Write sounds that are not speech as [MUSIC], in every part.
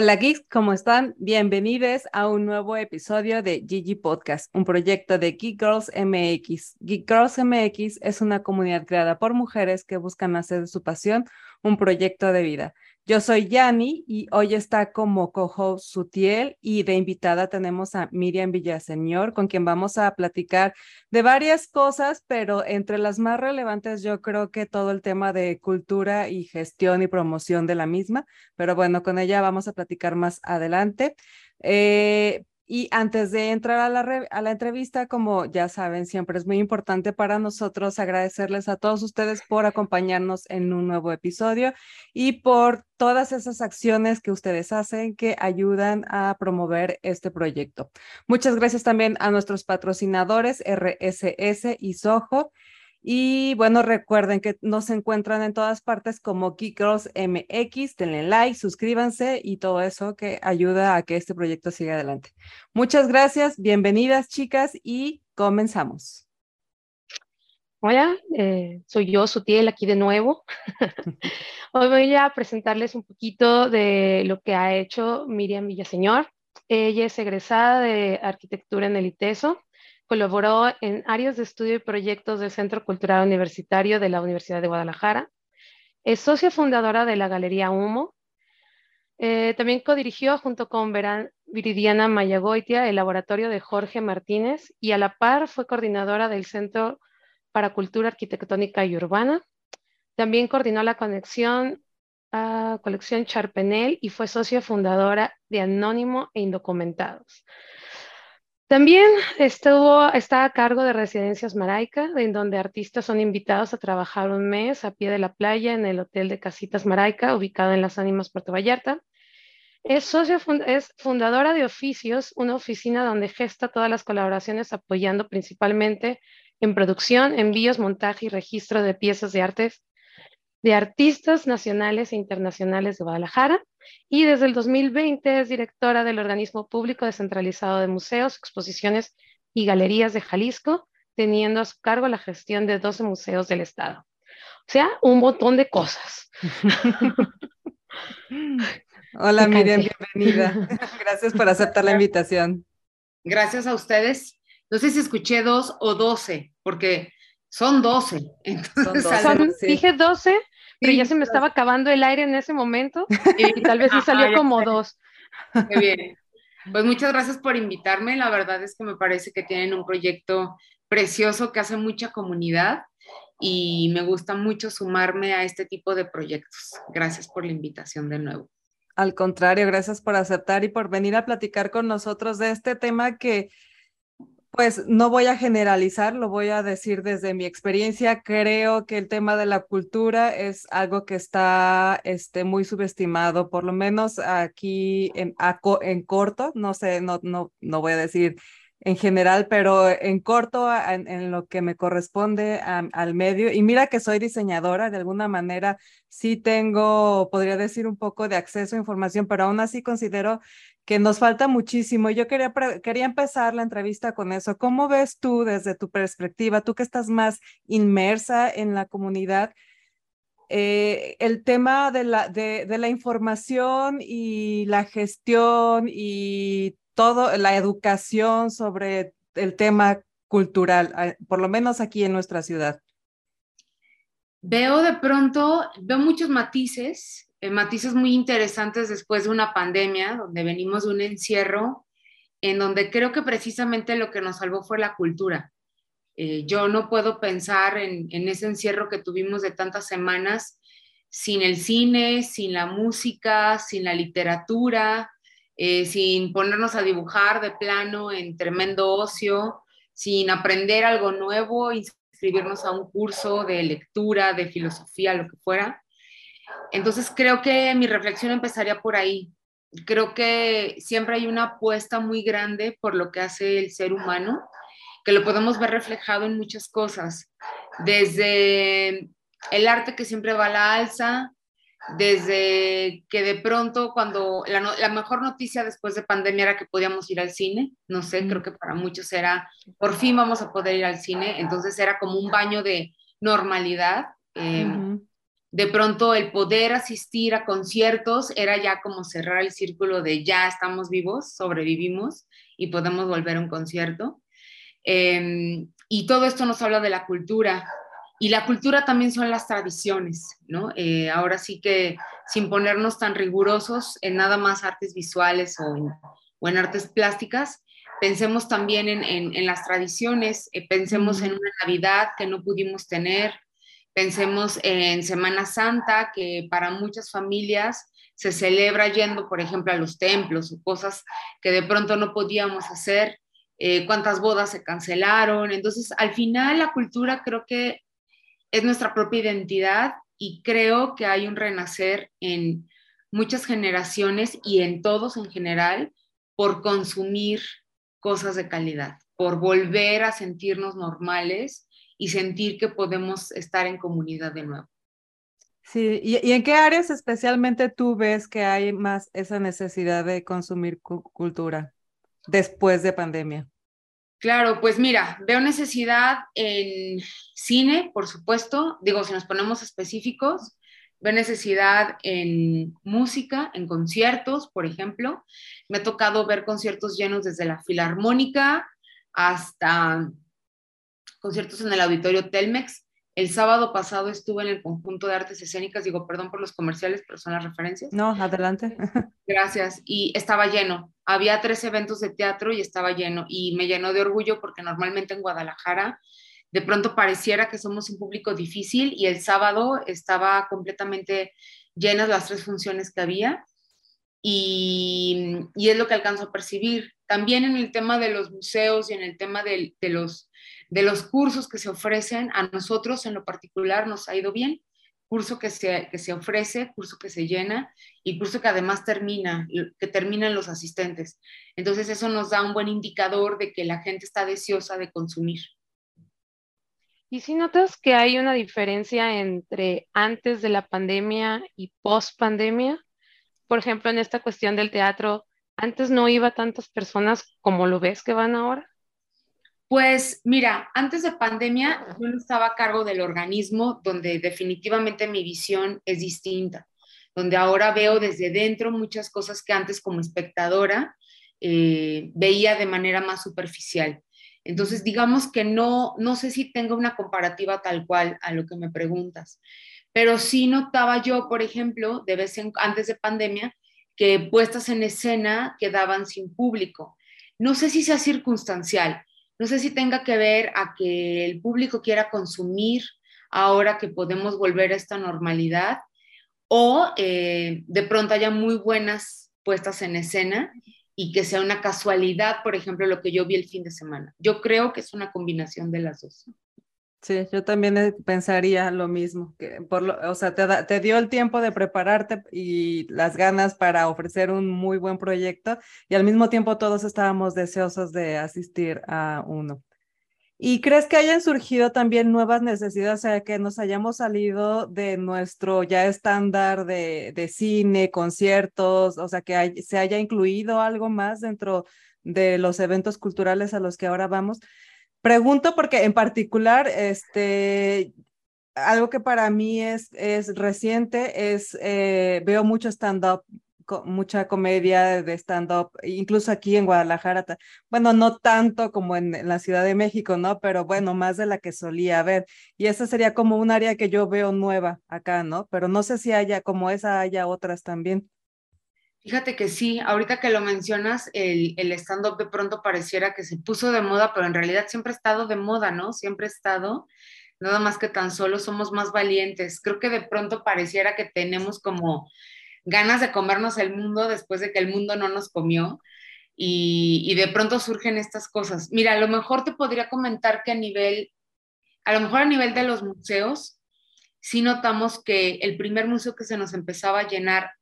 Hola geeks, ¿cómo están? Bienvenidos a un nuevo episodio de Gigi Podcast, un proyecto de Geek Girls MX. Geek Girls MX es una comunidad creada por mujeres que buscan hacer de su pasión un proyecto de vida. Yo soy Yani y hoy está como co-host Sutiel y de invitada tenemos a Miriam Villaseñor, con quien vamos a platicar de varias cosas, pero entre las más relevantes yo creo que todo el tema de cultura y gestión y promoción de la misma, pero bueno, con ella vamos a platicar más adelante. Eh, y antes de entrar a la, a la entrevista, como ya saben, siempre es muy importante para nosotros agradecerles a todos ustedes por acompañarnos en un nuevo episodio y por todas esas acciones que ustedes hacen que ayudan a promover este proyecto. Muchas gracias también a nuestros patrocinadores RSS y Soho y bueno, recuerden que nos encuentran en todas partes como Geek Girls MX. Denle like, suscríbanse y todo eso que ayuda a que este proyecto siga adelante. Muchas gracias, bienvenidas chicas y comenzamos. Hola, eh, soy yo, Sutiel, aquí de nuevo. [LAUGHS] Hoy voy a presentarles un poquito de lo que ha hecho Miriam Villaseñor. Ella es egresada de arquitectura en el ITESO Colaboró en áreas de estudio y proyectos del Centro Cultural Universitario de la Universidad de Guadalajara. Es socia fundadora de la Galería Humo. Eh, también codirigió junto con Viridiana Mayagoitia el laboratorio de Jorge Martínez y a la par fue coordinadora del Centro para Cultura Arquitectónica y Urbana. También coordinó la conexión a colección Charpenel y fue socia fundadora de Anónimo e Indocumentados. También estuvo, está a cargo de Residencias Maraica, en donde artistas son invitados a trabajar un mes a pie de la playa en el Hotel de Casitas Maraica, ubicado en Las Ánimas, Puerto Vallarta. Es, es fundadora de Oficios, una oficina donde gesta todas las colaboraciones apoyando principalmente en producción, envíos, montaje y registro de piezas de artes de artistas nacionales e internacionales de Guadalajara y desde el 2020 es directora del organismo público descentralizado de museos, exposiciones y galerías de Jalisco, teniendo a su cargo la gestión de 12 museos del Estado. O sea, un montón de cosas. [LAUGHS] Hola Miriam, bienvenida. [LAUGHS] Gracias por aceptar la invitación. Gracias a ustedes. No sé si escuché dos o doce, porque son doce. Dije doce, pero ya se me estaba acabando el aire en ese momento y tal vez sí [LAUGHS] salió como dos. Qué bien. Pues muchas gracias por invitarme. La verdad es que me parece que tienen un proyecto precioso que hace mucha comunidad y me gusta mucho sumarme a este tipo de proyectos. Gracias por la invitación de nuevo. Al contrario, gracias por aceptar y por venir a platicar con nosotros de este tema que pues no voy a generalizar, lo voy a decir desde mi experiencia. Creo que el tema de la cultura es algo que está este, muy subestimado, por lo menos aquí en, en corto, no sé, no, no, no voy a decir en general, pero en corto, en, lo que me corresponde al medio. Y mira que soy diseñadora, de alguna manera sí tengo, podría decir, un poco de acceso a información, pero aún así considero que nos falta muchísimo. Yo quería, quería empezar la entrevista con eso. ¿Cómo ves tú desde tu perspectiva, tú que estás más inmersa en la comunidad, eh, el tema de la, de, de la información y la gestión y todo, la educación sobre el tema cultural, por lo menos aquí en nuestra ciudad? Veo de pronto, veo muchos matices eh, matices muy interesantes después de una pandemia, donde venimos de un encierro, en donde creo que precisamente lo que nos salvó fue la cultura. Eh, yo no puedo pensar en, ese encierro que tuvimos de tantas semanas sin el cine, sin la música, sin la literatura, eh, sin ponernos a dibujar de plano en tremendo ocio, sin aprender algo nuevo, inscribirnos a un curso de lectura, de filosofía, lo que fuera. Entonces creo que mi reflexión empezaría por ahí. Creo que siempre hay una apuesta muy grande por lo que hace el ser humano, que lo podemos ver reflejado en muchas cosas, desde el arte que siempre va a la alza, desde que de pronto cuando la, mejor noticia después de pandemia era que podíamos ir al cine, no sé, creo que para muchos era, por fin vamos a poder ir al cine, entonces era como un baño de normalidad. Eh, de pronto el poder asistir a conciertos era ya como cerrar el círculo de ya estamos vivos, sobrevivimos y podemos volver a un concierto. Em, y todo esto nos habla de la cultura. Y la cultura también son las tradiciones, ¿no? Eh, ahora sí que sin ponernos tan rigurosos en nada más artes visuales o en, artes plásticas, pensemos también en, las tradiciones, eh, pensemos en una Navidad que no pudimos tener, Pensemos en Semana Santa, que para muchas familias se celebra yendo, por ejemplo, a los templos o cosas que de pronto no podíamos hacer, eh, cuántas bodas se cancelaron. Entonces, al final la cultura creo que es nuestra propia identidad y creo que hay un renacer en muchas generaciones y en todos en general por consumir cosas de calidad, por volver a sentirnos normales y sentir que podemos estar en comunidad de nuevo. Sí, ¿Y, en qué áreas especialmente tú ves que hay más esa necesidad de consumir cultura después de pandemia? Claro, pues mira, veo necesidad en cine, por supuesto, digo, si nos ponemos específicos, veo necesidad en música, en conciertos, por ejemplo. Me ha tocado ver conciertos llenos desde la filarmónica hasta conciertos en el auditorio Telmex. El sábado pasado estuve en el conjunto de artes escénicas, digo, perdón por los comerciales, pero son las referencias. No, adelante. [LAUGHS] Gracias. Y estaba lleno. Había tres eventos de teatro y estaba lleno. Y me llenó de orgullo porque normalmente en Guadalajara de pronto pareciera que somos un público difícil y el sábado estaba completamente llenas las tres funciones que había. Y, y, es lo que alcanzo a percibir. También en el tema de los museos y en el tema de, de los de los cursos que se ofrecen, a nosotros en lo particular nos ha ido bien. Curso que se, que se ofrece, curso que se llena y curso que además termina, que terminan los asistentes. Entonces eso nos da un buen indicador de que la gente está deseosa de consumir. ¿Y si notas que hay una diferencia entre antes de la pandemia y post pandemia? Por ejemplo, en esta cuestión del teatro, antes no iba tantas personas como lo ves que van ahora. Pues mira, antes de pandemia yo no estaba a cargo del organismo donde definitivamente mi visión es distinta, donde ahora veo desde dentro muchas cosas que antes como espectadora eh, veía de manera más superficial. Entonces, digamos que no, no sé si tengo una comparativa tal cual a lo que me preguntas, pero sí notaba yo, por ejemplo, de vez en antes de pandemia, que puestas en escena quedaban sin público. No sé si sea circunstancial, no sé si tenga que ver a que el público quiera consumir ahora que podemos volver a esta normalidad o eh, de pronto haya muy buenas puestas en escena y que sea una casualidad, por ejemplo, lo que yo vi el fin de semana. Yo creo que es una combinación de las dos. Sí, yo también eh, pensaría lo mismo, que por lo, o sea, te, dio el tiempo de prepararte y las ganas para ofrecer un muy buen proyecto y al mismo tiempo todos estábamos deseosos de asistir a uno. ¿Y crees que hayan surgido también nuevas necesidades, o sea, que nos hayamos salido de nuestro ya estándar de, de cine, conciertos, o sea, que se haya incluido algo más dentro de los eventos culturales a los que ahora vamos? Pregunto porque en particular, este, algo que para mí es, es reciente es, eh, veo mucho stand-up, mucha comedia de stand-up, incluso aquí en Guadalajara, bueno, no tanto como en, en, la Ciudad de México, ¿no? Pero bueno, más de la que solía haber. Y esa sería como un área que yo veo nueva acá, ¿no? Pero no sé si haya, como esa, haya otras también. Fíjate que sí, ahorita que lo mencionas, el, el stand-up de pronto pareciera que se puso de moda, pero en realidad siempre ha estado de moda, ¿no? Siempre ha estado, nada más que tan solo somos más valientes. Creo que de pronto pareciera que tenemos como ganas de comernos el mundo después de que el mundo no nos comió y, y de pronto surgen estas cosas. Mira, a lo mejor te podría comentar que a nivel, a lo mejor a nivel de los museos, sí notamos que el primer museo que se nos empezaba a llenar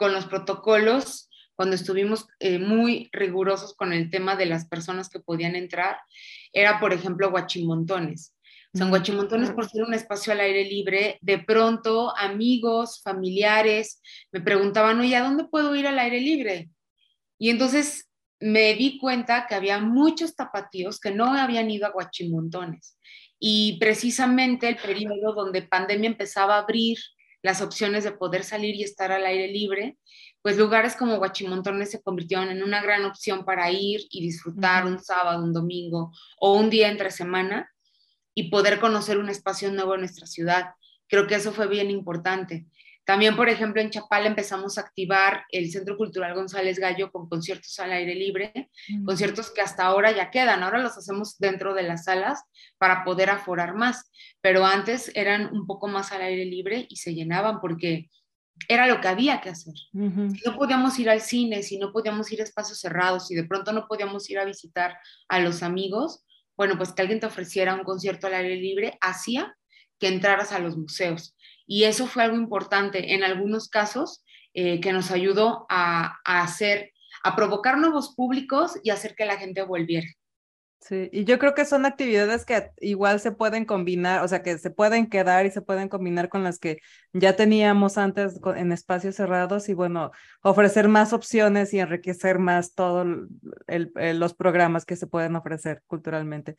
con los protocolos, cuando estuvimos eh, muy rigurosos con el tema de las personas que podían entrar, era, por ejemplo, Guachimontones. O sea, Guachimontones, por ser un espacio al aire libre, de pronto amigos, familiares me preguntaban, oye, ¿a dónde puedo ir al aire libre? Y entonces me di cuenta que había muchos tapatíos que no habían ido a Guachimontones. Y precisamente el periodo donde pandemia empezaba a abrir las opciones de poder salir y estar al aire libre, pues lugares como Guachimontones se convirtieron en una gran opción para ir y disfrutar un sábado, un domingo o un día entre semana y poder conocer un espacio nuevo en nuestra ciudad. Creo que eso fue bien importante. También, por ejemplo, en Chapala empezamos a activar el Centro Cultural González Gallo con conciertos al aire libre, conciertos que hasta ahora ya quedan, ahora los hacemos dentro de las salas para poder aforar más, pero antes eran un poco más al aire libre y se llenaban porque era lo que había que hacer. Si no podíamos ir al cine, si no podíamos ir a espacios cerrados, si de pronto no podíamos ir a visitar a los amigos, bueno, pues que alguien te ofreciera un concierto al aire libre hacía que entraras a los museos. Y eso fue algo importante en algunos casos eh, que nos ayudó a, hacer, a provocar nuevos públicos y hacer que la gente volviera. Sí, y yo creo que son actividades que igual se pueden combinar, o sea, que se pueden quedar y se pueden combinar con las que ya teníamos antes en espacios cerrados y bueno, ofrecer más opciones y enriquecer más todos los programas que se pueden ofrecer culturalmente.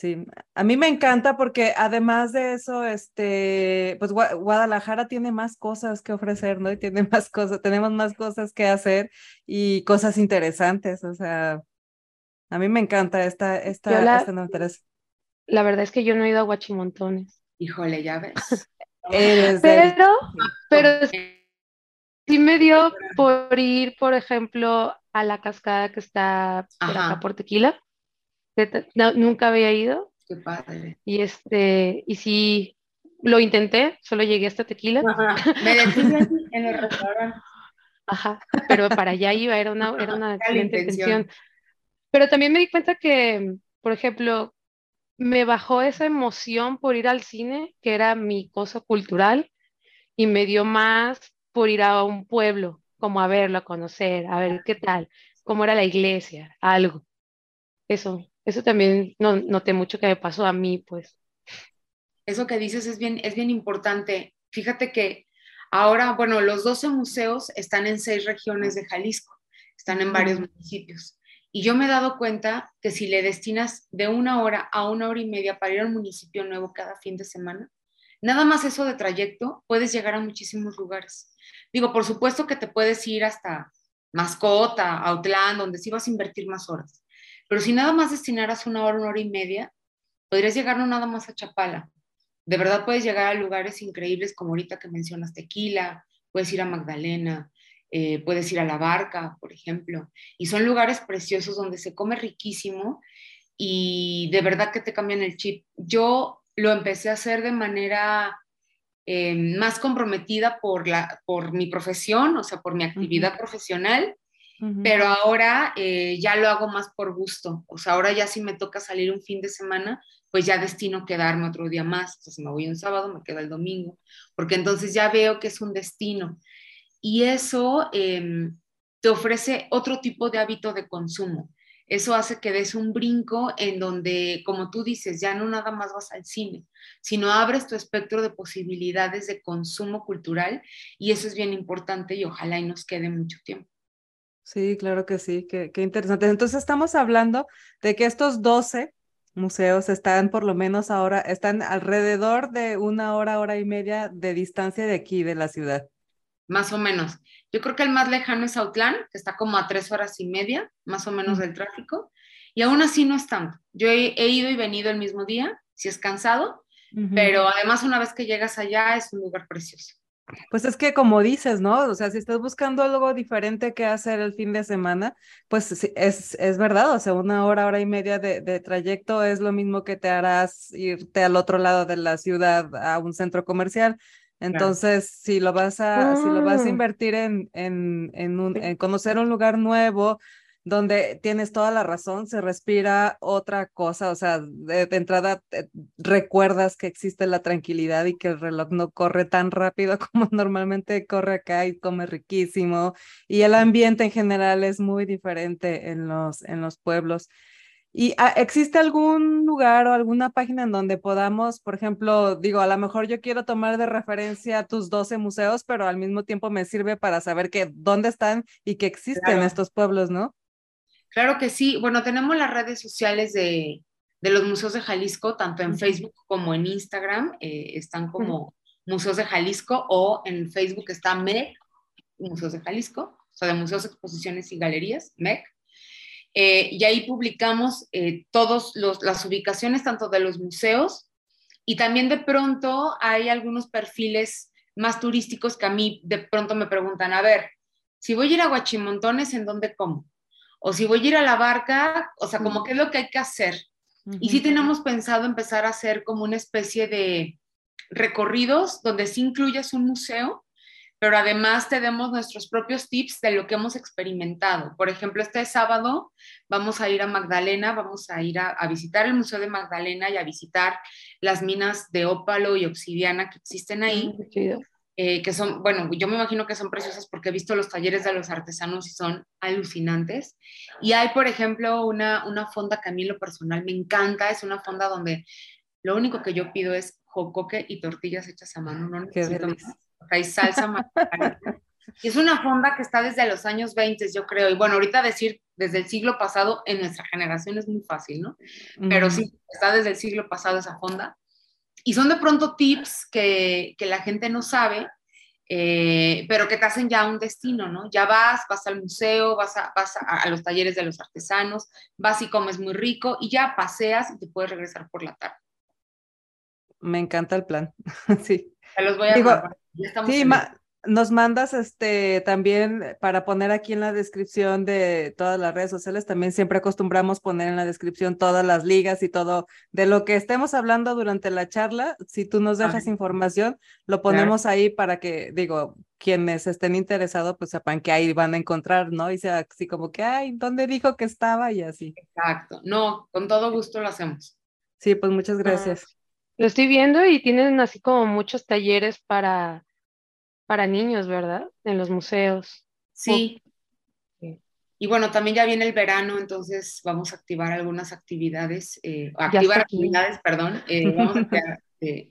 Sí, a mí me encanta porque además de eso, este, pues Guadalajara tiene más cosas que ofrecer, ¿no? Y tiene [LAUGHS] más cosas, tenemos más cosas que hacer y cosas interesantes, o sea, a mí me encanta esta, esta, la, esta no La verdad es que yo no he ido a Guachimontones. Híjole, ya ves. [LAUGHS] pero, pero sí me dio por ir, por ejemplo, a la cascada que está por acá por Tequila nunca había ido. Qué padre. Y este, y sí, lo intenté, solo llegué hasta tequila. [LAUGHS] Me detuve en el restaurante. Ajá, pero para allá iba, era una, era una excelente intención. Pero también me di cuenta que, por ejemplo, me bajó esa emoción por ir al cine, que era mi cosa cultural, y me dio más por ir a un pueblo, como a verlo, a conocer, a ver qué tal, cómo era la iglesia, algo. Eso, eso también no, noté mucho que me pasó a mí, pues. Eso que dices es bien, es bien importante. Fíjate que ahora, bueno, los 12 museos están en seis regiones de Jalisco, están en varios municipios. Y yo me he dado cuenta que si le destinas de una hora a una hora y media para ir a un municipio nuevo cada fin de semana, nada más eso de trayecto, puedes llegar a muchísimos lugares. Digo, por supuesto que te puedes ir hasta Mascota, Outland, donde sí vas a invertir más horas. Pero si nada más destinaras una hora, una hora y media, podrías llegar no nada más a Chapala. De verdad puedes llegar a lugares increíbles como ahorita que mencionas Tequila, puedes ir a Magdalena, eh, puedes ir a La Barca, por ejemplo. Y son lugares preciosos donde se come riquísimo y de verdad que te cambian el chip. Yo lo empecé a hacer de manera eh, más comprometida por, la, por mi profesión, o sea, por mi actividad profesional pero ahora eh, ya lo hago más por gusto. O sea, ahora ya si me toca salir un fin de semana, pues ya destino quedarme otro día más. Entonces me voy un sábado, me quedo el domingo, porque entonces ya veo que es un destino. Y eso em, te ofrece otro tipo de hábito de consumo. Eso hace que des un brinco en donde, como tú dices, ya no nada más vas al cine, sino abres tu espectro de posibilidades de consumo cultural y eso es bien importante y ojalá y nos quede mucho tiempo. Sí, claro que sí, qué, interesante. Entonces estamos hablando de que estos 12 museos están por lo menos ahora, están alrededor de una hora, hora y media de distancia de aquí, de la ciudad. Más o menos. Yo creo que el más lejano es Autlán, que está como a tres horas y media, más o menos del tráfico, y aún así no es tanto. Yo he, ido y venido el mismo día, si es cansado, pero además una vez que llegas allá es un lugar precioso. Pues es que como dices, ¿no? O sea, si estás buscando algo diferente que hacer el fin de semana, pues es, es verdad, o sea, una hora, hora y media de, de, trayecto es lo mismo que te harás irte al otro lado de la ciudad a un centro comercial. Entonces, si lo vas a, si lo vas a ah. invertir en, en, en, un, en conocer un lugar nuevo, donde tienes toda la razón, se respira otra cosa, o sea, de, entrada recuerdas que existe la tranquilidad y que el reloj no corre tan rápido [LAUGHS] como normalmente corre acá y come riquísimo, y el ambiente en general es muy diferente en los, en los pueblos. ¿Y ah, existe algún lugar o alguna página en donde podamos, por ejemplo, digo, a lo mejor yo quiero tomar de referencia tus 12 museos, pero al mismo tiempo me sirve para saber que dónde están y que existen estos pueblos, ¿no? Claro que sí. Bueno, tenemos las redes sociales de, los museos de Jalisco, tanto en Facebook como en Instagram. Eh, están como Museos de Jalisco o en Facebook está MEC, Museos de Jalisco, o sea, de Museos, Exposiciones y Galerías, MEC. Eh, y ahí publicamos eh, todas las ubicaciones tanto de los museos y también de pronto hay algunos perfiles más turísticos que a mí de pronto me preguntan, a ver, si voy a ir a Guachimontones, ¿en dónde como? O si voy a ir a la barca, o sea, como qué es lo que hay que hacer. Y sí tenemos pensado empezar a hacer como una especie de recorridos donde sí incluyas un museo, pero además te demos nuestros propios tips de lo que hemos experimentado. Por ejemplo, este sábado vamos a ir a Magdalena, vamos a ir a, visitar el Museo de Magdalena y a visitar las minas de ópalo y obsidiana que existen ahí. Eh, que son, bueno, yo me imagino que son preciosas porque he visto los talleres de los artesanos y son alucinantes. Y hay, por ejemplo, una, una fonda que a mí lo personal me encanta, es una fonda donde lo único que yo pido es jocoque y tortillas hechas a mano, no necesito más. Hay salsa Y es una fonda que está desde los años 20, yo creo. Y bueno, ahorita decir desde el siglo pasado en nuestra generación es muy fácil, ¿no? Pero sí, está desde el siglo pasado esa fonda y son de pronto tips que, que la gente no sabe, eh, pero que te hacen ya un destino, ¿no? Ya vas, vas al museo, vas, a, vas a, los talleres de los artesanos, vas y comes muy rico y ya paseas y te puedes regresar por la tarde. Me encanta el plan, [LAUGHS] sí. Te los voy a Digo, sí, nos mandas este también para poner aquí en la descripción de todas las redes sociales, también siempre acostumbramos poner en la descripción todas las ligas y todo de lo que estemos hablando durante la charla. Si tú nos dejas información, lo ponemos ahí para que, digo, quienes estén interesados, pues sepan que ahí van a encontrar, ¿no? Y sea así como que, ay, ¿dónde dijo que estaba? Y así. Exacto. No, con todo gusto lo hacemos. Sí, pues muchas gracias. lo estoy viendo y tienen así como muchos talleres para para niños, ¿verdad? En los museos. Sí. Y bueno, también ya viene el verano, entonces vamos a activar algunas actividades, eh, activar actividades, perdón, eh, vamos a activar [LAUGHS] eh,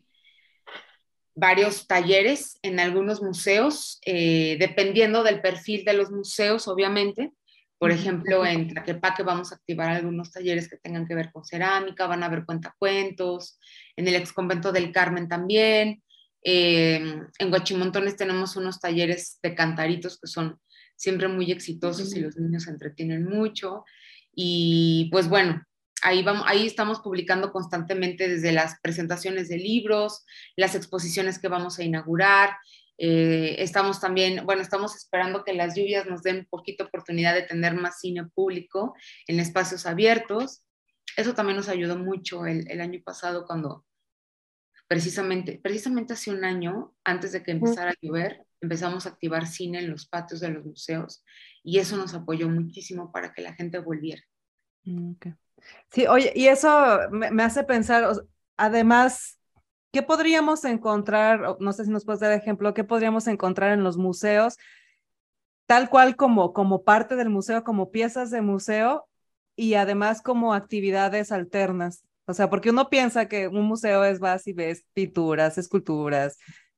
varios talleres en algunos museos, dependiendo del perfil de los museos, obviamente. Por ejemplo, en Tlaquepaque vamos a activar algunos talleres que tengan que ver con cerámica, van a haber cuentacuentos, en el ex convento del Carmen también, eh, en Guachimontones tenemos unos talleres de cantaritos que son siempre muy exitosos y los niños se entretienen mucho. Y pues bueno, ahí, vamos, ahí estamos publicando constantemente desde las presentaciones de libros, las exposiciones que vamos a inaugurar. Eh, estamos también, bueno, estamos esperando que las lluvias nos den poquito oportunidad de tener más cine público en espacios abiertos. Eso también nos ayudó mucho el, el año pasado cuando precisamente, precisamente hace un año, antes de que empezara a llover, empezamos a activar cine en los patios de los museos y eso nos apoyó muchísimo para que la gente volviera. Mm, sí, oye, y eso me, hace pensar, además, ¿qué podríamos encontrar? No sé si nos puedes dar ejemplo, ¿qué podríamos encontrar en los museos? Tal cual como, como parte del museo, como piezas de museo y además como actividades alternas. O sea, porque uno piensa que un museo es vas y ves pinturas, esculturas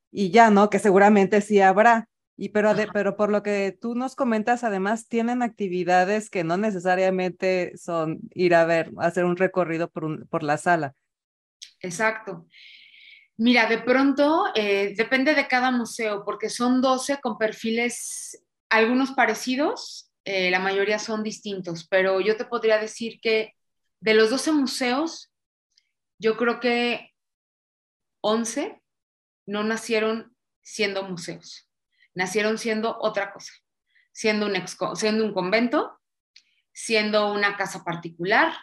y ya, ¿no? Que seguramente sí habrá. Y pero, pero por lo que tú nos comentas, además tienen actividades que no necesariamente son ir a ver, hacer un recorrido por, por la sala. Exacto. Mira, de pronto eh, depende de cada museo, porque son 12 con perfiles, algunos parecidos, eh, la mayoría son distintos, pero yo te podría decir que de los 12 museos, yo creo que 11 no nacieron siendo museos, nacieron siendo otra cosa, siendo un, siendo un convento, siendo una casa particular,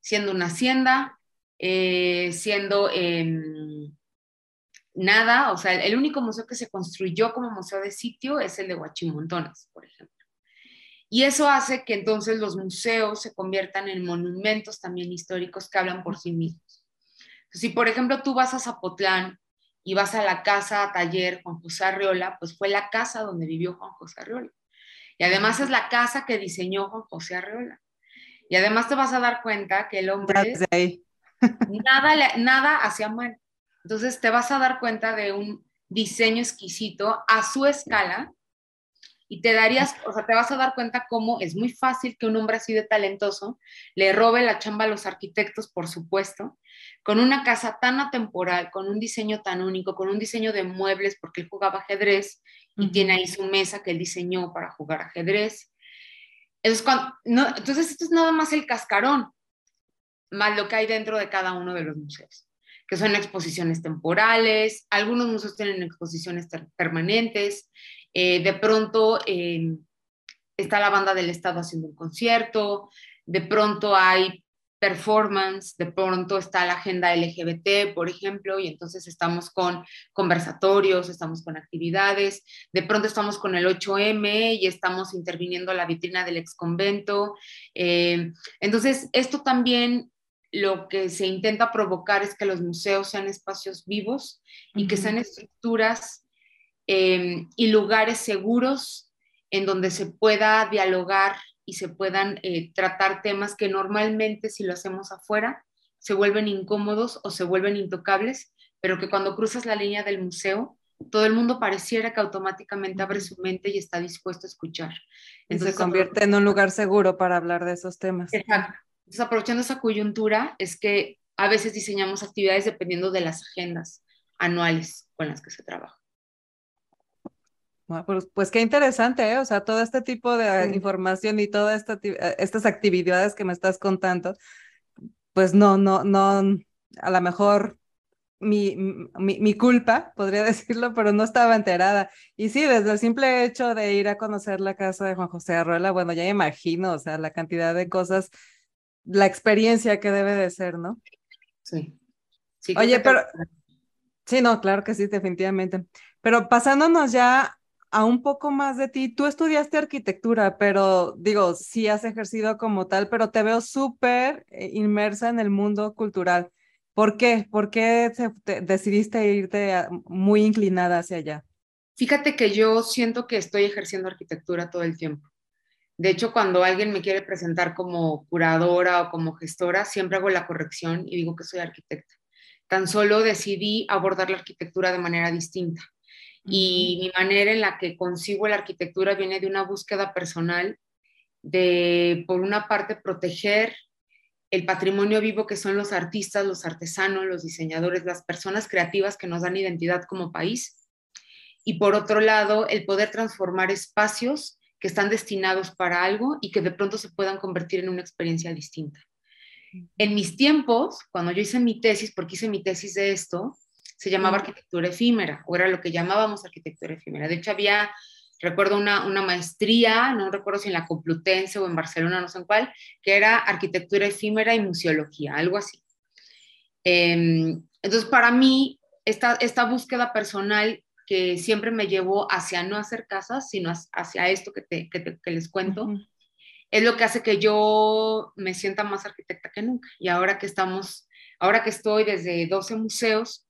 siendo una hacienda, eh, siendo em, nada, o sea, el único museo que se construyó como museo de sitio es el de Huachimontones, por ejemplo. Y eso hace que entonces los museos se conviertan en monumentos también históricos que hablan por sí mismos. Si, por ejemplo, tú vas a Zapotlán y vas a la casa, taller Juan José Arriola, pues fue la casa donde vivió Juan José Arriola. Y además es la casa que diseñó Juan José Arriola. Y además te vas a dar cuenta que el hombre [LAUGHS] nada, nada hacía mal. Entonces te vas a dar cuenta de un diseño exquisito a su escala Y te darías, o sea, te vas a dar cuenta cómo es muy fácil que un hombre así de talentoso le robe la chamba a los arquitectos, por supuesto, con una casa tan atemporal, con un diseño tan único, con un diseño de muebles, porque él jugaba ajedrez y tiene ahí su mesa que él diseñó para jugar ajedrez. Entonces, cuando, no, entonces, esto es nada más el cascarón, más lo que hay dentro de cada uno de los museos que son exposiciones temporales, algunos museos tienen exposiciones permanentes, eh, de pronto eh, está la banda del Estado haciendo un concierto, de pronto hay performance, de pronto está la agenda LGBT, por ejemplo, y entonces estamos con conversatorios, estamos con actividades, de pronto estamos con el 8M y estamos interviniendo la vitrina del ex convento. Eh, entonces, esto también lo que se intenta provocar es que los museos sean espacios vivos y que sean estructuras em, y lugares seguros en donde se pueda dialogar y se puedan eh, tratar temas que normalmente si lo hacemos afuera se vuelven incómodos o se vuelven intocables, pero que cuando cruzas la línea del museo, todo el mundo pareciera que automáticamente abre su mente y está dispuesto a escuchar. Entonces, se convierte en un lugar seguro para hablar de esos temas. Exacto. Entonces, aprovechando esa coyuntura, es que a veces diseñamos actividades dependiendo de las agendas anuales con las que se trabaja. Pues, pues, qué interesante, ¿eh? O sea, todo este tipo de información y todas esta, eh, estas actividades que me estás contando, pues no, no, no, a lo mejor mi, mi, mi, culpa, podría [LAUGHS] decirlo, pero no estaba enterada. Y sí, desde el simple hecho de ir a conocer la casa de Juan José Arruela, bueno, ya imagino, o sea, la cantidad de cosas la experiencia que debe de ser, ¿no? Sí. Oye, pero... Sí, no, claro que sí, definitivamente. Pero pasándonos ya a un poco más de ti, tú estudiaste arquitectura, pero digo, sí has ejercido como tal, pero te veo súper eh, inmersa en el mundo cultural. ¿Por qué? ¿Por qué decidiste irte muy inclinada hacia allá? Fíjate que yo siento que estoy ejerciendo arquitectura todo el tiempo. De hecho, cuando alguien me quiere presentar como curadora o como gestora, siempre hago la corrección y digo que soy arquitecta. Tan solo decidí abordar la arquitectura de manera distinta. Y mi manera en la que consigo la arquitectura viene de una búsqueda personal de, por una parte, proteger el patrimonio vivo que son los artistas, los artesanos, los diseñadores, las personas creativas que nos dan identidad como país. Y por otro lado, el poder transformar espacios que están destinados para algo y que de pronto se puedan convertir en una experiencia distinta. En mis tiempos, cuando yo hice mi tesis, porque hice mi tesis de esto, se llamaba arquitectura efímera, o era lo que llamábamos arquitectura efímera. De hecho, había, recuerdo una, una maestría, no recuerdo si en la Complutense o en Barcelona, no sé en cuál, que era arquitectura efímera y museología, algo así. Em, entonces, para mí, esta, esta búsqueda personal que siempre me llevó hacia no hacer casas, sino hacia esto que, te, que, les cuento, es lo que hace que yo me sienta más arquitecta que nunca. Y ahora que estamos, ahora que estoy desde 12 museos,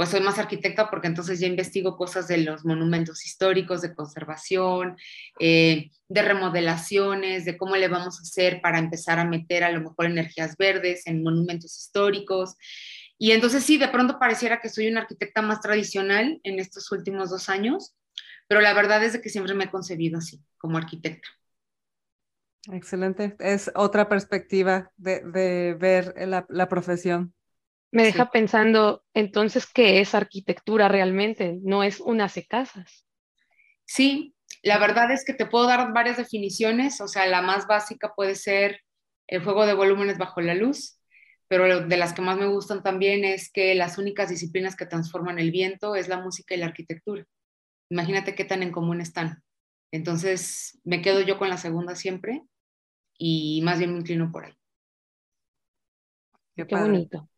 pues soy más arquitecta porque entonces ya investigo cosas de los monumentos históricos, de conservación, eh, de remodelaciones, de cómo le vamos a hacer para empezar a meter a lo mejor energías verdes en monumentos históricos. Y entonces sí, de pronto pareciera que soy una arquitecta más tradicional en estos últimos dos años, pero la verdad es que siempre me he concebido así, como arquitecta. Excelente. Es otra perspectiva de, ver la, profesión. Me deja pensando, entonces, ¿qué es arquitectura realmente? No es un hace casas. Sí, la verdad es que te puedo dar varias definiciones. O sea, la más básica puede ser el juego de volúmenes bajo la luz pero de las que más me gustan también es que las únicas disciplinas que transforman el viento es la música y la arquitectura. Imagínate qué tan en común están. Entonces, me quedo yo con la segunda siempre y más bien me inclino por ahí. Qué, bonito.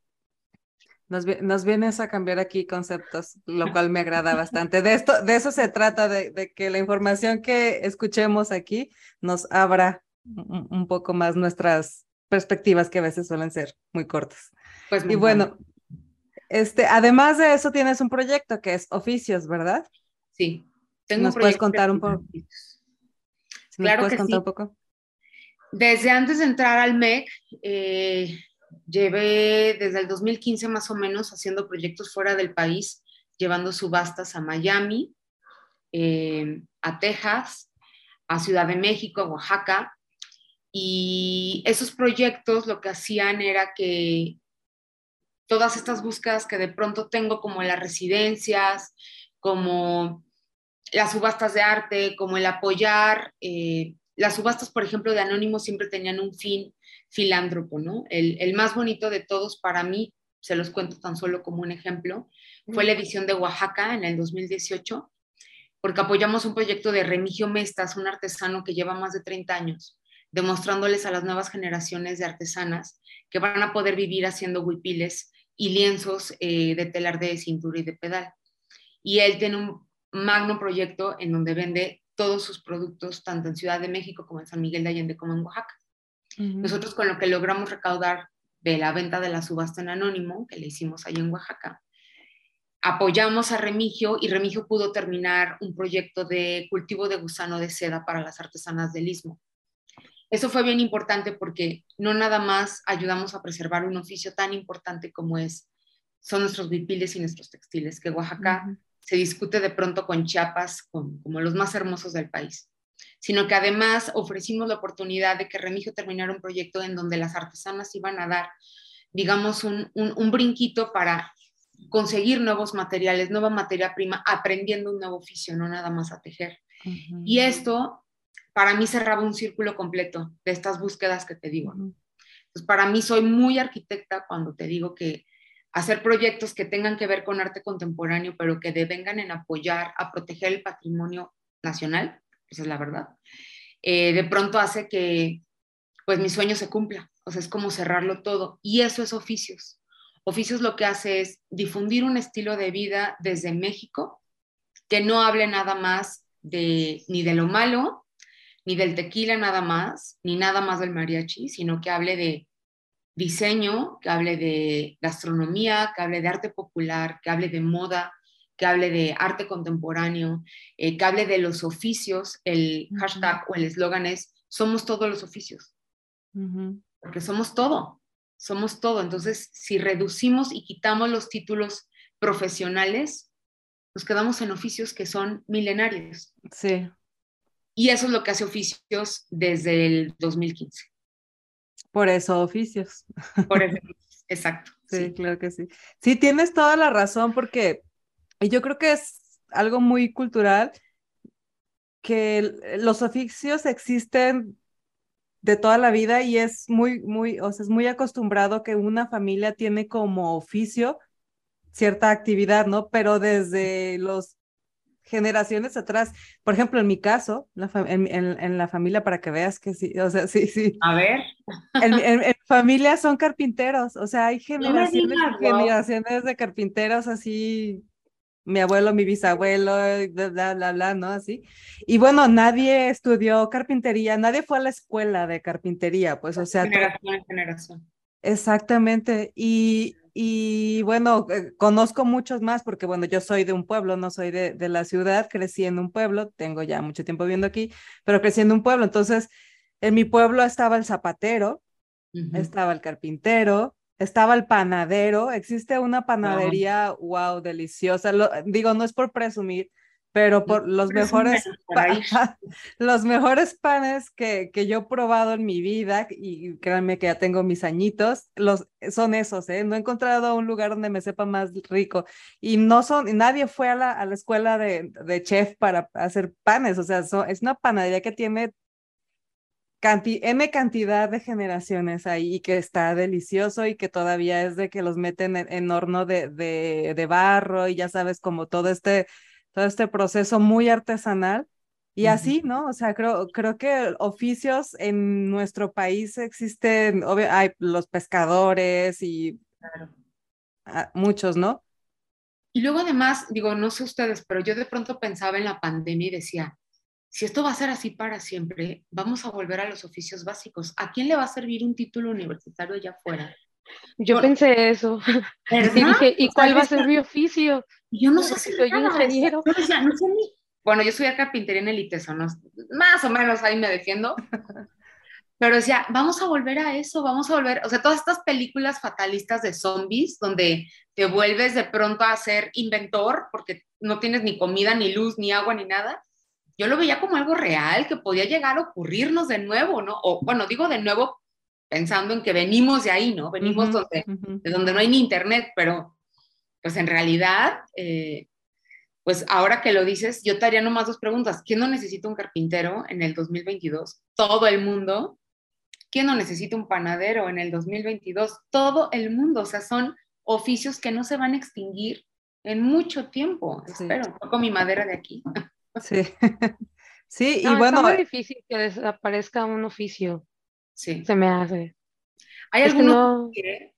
Nos, vienes a cambiar aquí conceptos, lo [LAUGHS] cual me agrada bastante. De, esto, de eso se trata, de, que la información que escuchemos aquí nos abra un poco más nuestras perspectivas que a veces suelen ser muy cortas. Pues y bueno, este, además de eso tienes un proyecto que es oficios, ¿verdad? Sí. Tengo ¿Nos puedes contar un poco? claro que sí. un poco? Desde antes de entrar al MEC, eh, llevé desde el 2015 más o menos haciendo proyectos fuera del país, llevando subastas a Miami, eh, a Texas, a Ciudad de México, a Oaxaca, y esos proyectos lo que hacían era que todas estas búsquedas que de pronto tengo como las residencias, como las subastas de arte, como el apoyar, eh, las subastas, por ejemplo, de Anónimos siempre tenían un fin filántropo, ¿no? El, el, más bonito de todos para mí, se los cuento tan solo como un ejemplo, fue la edición de Oaxaca en el 2018, porque apoyamos un proyecto de Remigio Mestas, un artesano que lleva más de 30 años, demostrándoles a las nuevas generaciones de artesanas que van a poder vivir haciendo huipiles y lienzos eh, de telar de cintura y de pedal. Y él tiene un magno proyecto en donde vende todos sus productos, tanto en Ciudad de México como en San Miguel de Allende como en Oaxaca. Nosotros con lo que logramos recaudar de la venta de la subasta en anónimo, que le hicimos ahí en Oaxaca, apoyamos a Remigio y Remigio pudo terminar un proyecto de cultivo de gusano de seda para las artesanas del istmo. Eso fue bien importante porque no nada más ayudamos a preservar un oficio tan importante como es, son nuestros bipiles y nuestros textiles, que Oaxaca se discute de pronto con Chiapas como los más hermosos del país, sino que además ofrecimos la oportunidad de que Remigio terminara un proyecto en donde las artesanas iban a dar, digamos, un, un brinquito para conseguir nuevos materiales, nueva materia prima, aprendiendo un nuevo oficio, no nada más a tejer. Y esto para mí cerraba un círculo completo de estas búsquedas que te digo. Entonces, para mí soy muy arquitecta cuando te digo que hacer proyectos que tengan que ver con arte contemporáneo, pero que devengan en apoyar a proteger el patrimonio nacional, es la verdad, eh, de pronto hace que pues mi sueño se cumpla. O sea, es como cerrarlo todo. Y eso es oficios. Oficios lo que hace es difundir un estilo de vida desde México que no hable nada más de ni de lo malo ni del tequila nada más, ni nada más del mariachi, sino que hable de diseño, que hable de gastronomía, que hable de arte popular, que hable de moda, que hable de arte contemporáneo, eh, que hable de los oficios. El hashtag o el eslogan es, somos todos los oficios, porque somos todo, somos todo. Entonces, si reducimos y quitamos los títulos profesionales, nos quedamos en oficios que son milenarios. Sí. Y eso es lo que hace oficios desde el 2015. Por eso oficios. Por [LAUGHS] eso, exacto. Sí, claro que sí. Sí, tienes toda la razón porque yo creo que es algo muy cultural que los oficios existen de toda la vida y es muy, muy, o sea, es muy acostumbrado que una familia tiene como oficio cierta actividad, ¿no? Pero desde los generaciones atrás. Por ejemplo, en mi caso, en, la familia, para que veas que sí, o sea, sí, sí. A ver. En, familia son carpinteros, o sea, hay generaciones, generaciones de carpinteros así, mi abuelo, mi bisabuelo, bla, bla, bla, ¿no? Así. Y bueno, nadie estudió carpintería, nadie fue a la escuela de carpintería, pues, o sea. Generación en generación. Exactamente. Y, y bueno, eh, conozco muchos más porque, bueno, yo soy de un pueblo, no soy de, de, la ciudad, crecí en un pueblo, tengo ya mucho tiempo viviendo aquí, pero crecí en un pueblo. Entonces, en mi pueblo estaba el zapatero, estaba el carpintero, estaba el panadero. Existe una panadería, wow, deliciosa. Lo, digo, no es por presumir, pero por los mejores, [LAUGHS] los mejores panes que, que yo he probado en mi vida, y créanme que ya tengo mis añitos, los, son esos, ¿eh? No he encontrado un lugar donde me sepa más rico. Y no son, nadie fue a la, a la escuela de, de, chef para hacer panes, o sea, es una panadería que tiene canti M cantidad de generaciones ahí y que está delicioso y que todavía es de que los meten en, en horno de, de, de barro y ya sabes, como todo este todo este proceso muy artesanal. Y así, ¿no? O sea, creo, creo que oficios en nuestro país existen, obvio, hay los pescadores y muchos, ¿no? Y luego además, digo, no sé ustedes, pero yo de pronto pensaba en la pandemia y decía, si esto va a ser así para siempre, vamos a volver a los oficios básicos. ¿A quién le va a servir un título universitario allá afuera? Yo pensé eso. [LAUGHS] ¿y cuál va a ser mi oficio? Yo no sé si soy ingeniero. Bueno, yo soy a carpintería en el ITESO, más o menos ahí me defiendo. Pero decía, vamos a volver a eso, vamos a volver, o sea, todas estas películas fatalistas de zombies, donde te vuelves de pronto a ser inventor porque no tienes ni comida, ni luz, ni agua, ni nada. Yo lo veía como algo real, que podía llegar a ocurrirnos de nuevo, ¿no? O bueno, digo de nuevo pensando en que venimos de ahí, ¿no? Venimos donde, de donde no hay ni internet, pero pues en realidad, eh, pues ahora que lo dices, yo te haría nomás dos preguntas. ¿Quién no necesita un carpintero en el 2022? Todo el mundo. ¿Quién no necesita un panadero en el 2022? Todo el mundo. O sea, son oficios que no se van a extinguir en mucho tiempo. Espero, un poco mi madera de aquí. Sí, [LAUGHS] sí, y bueno. Es muy difícil que desaparezca un oficio. Sí. Se me hace. Hay algunos que.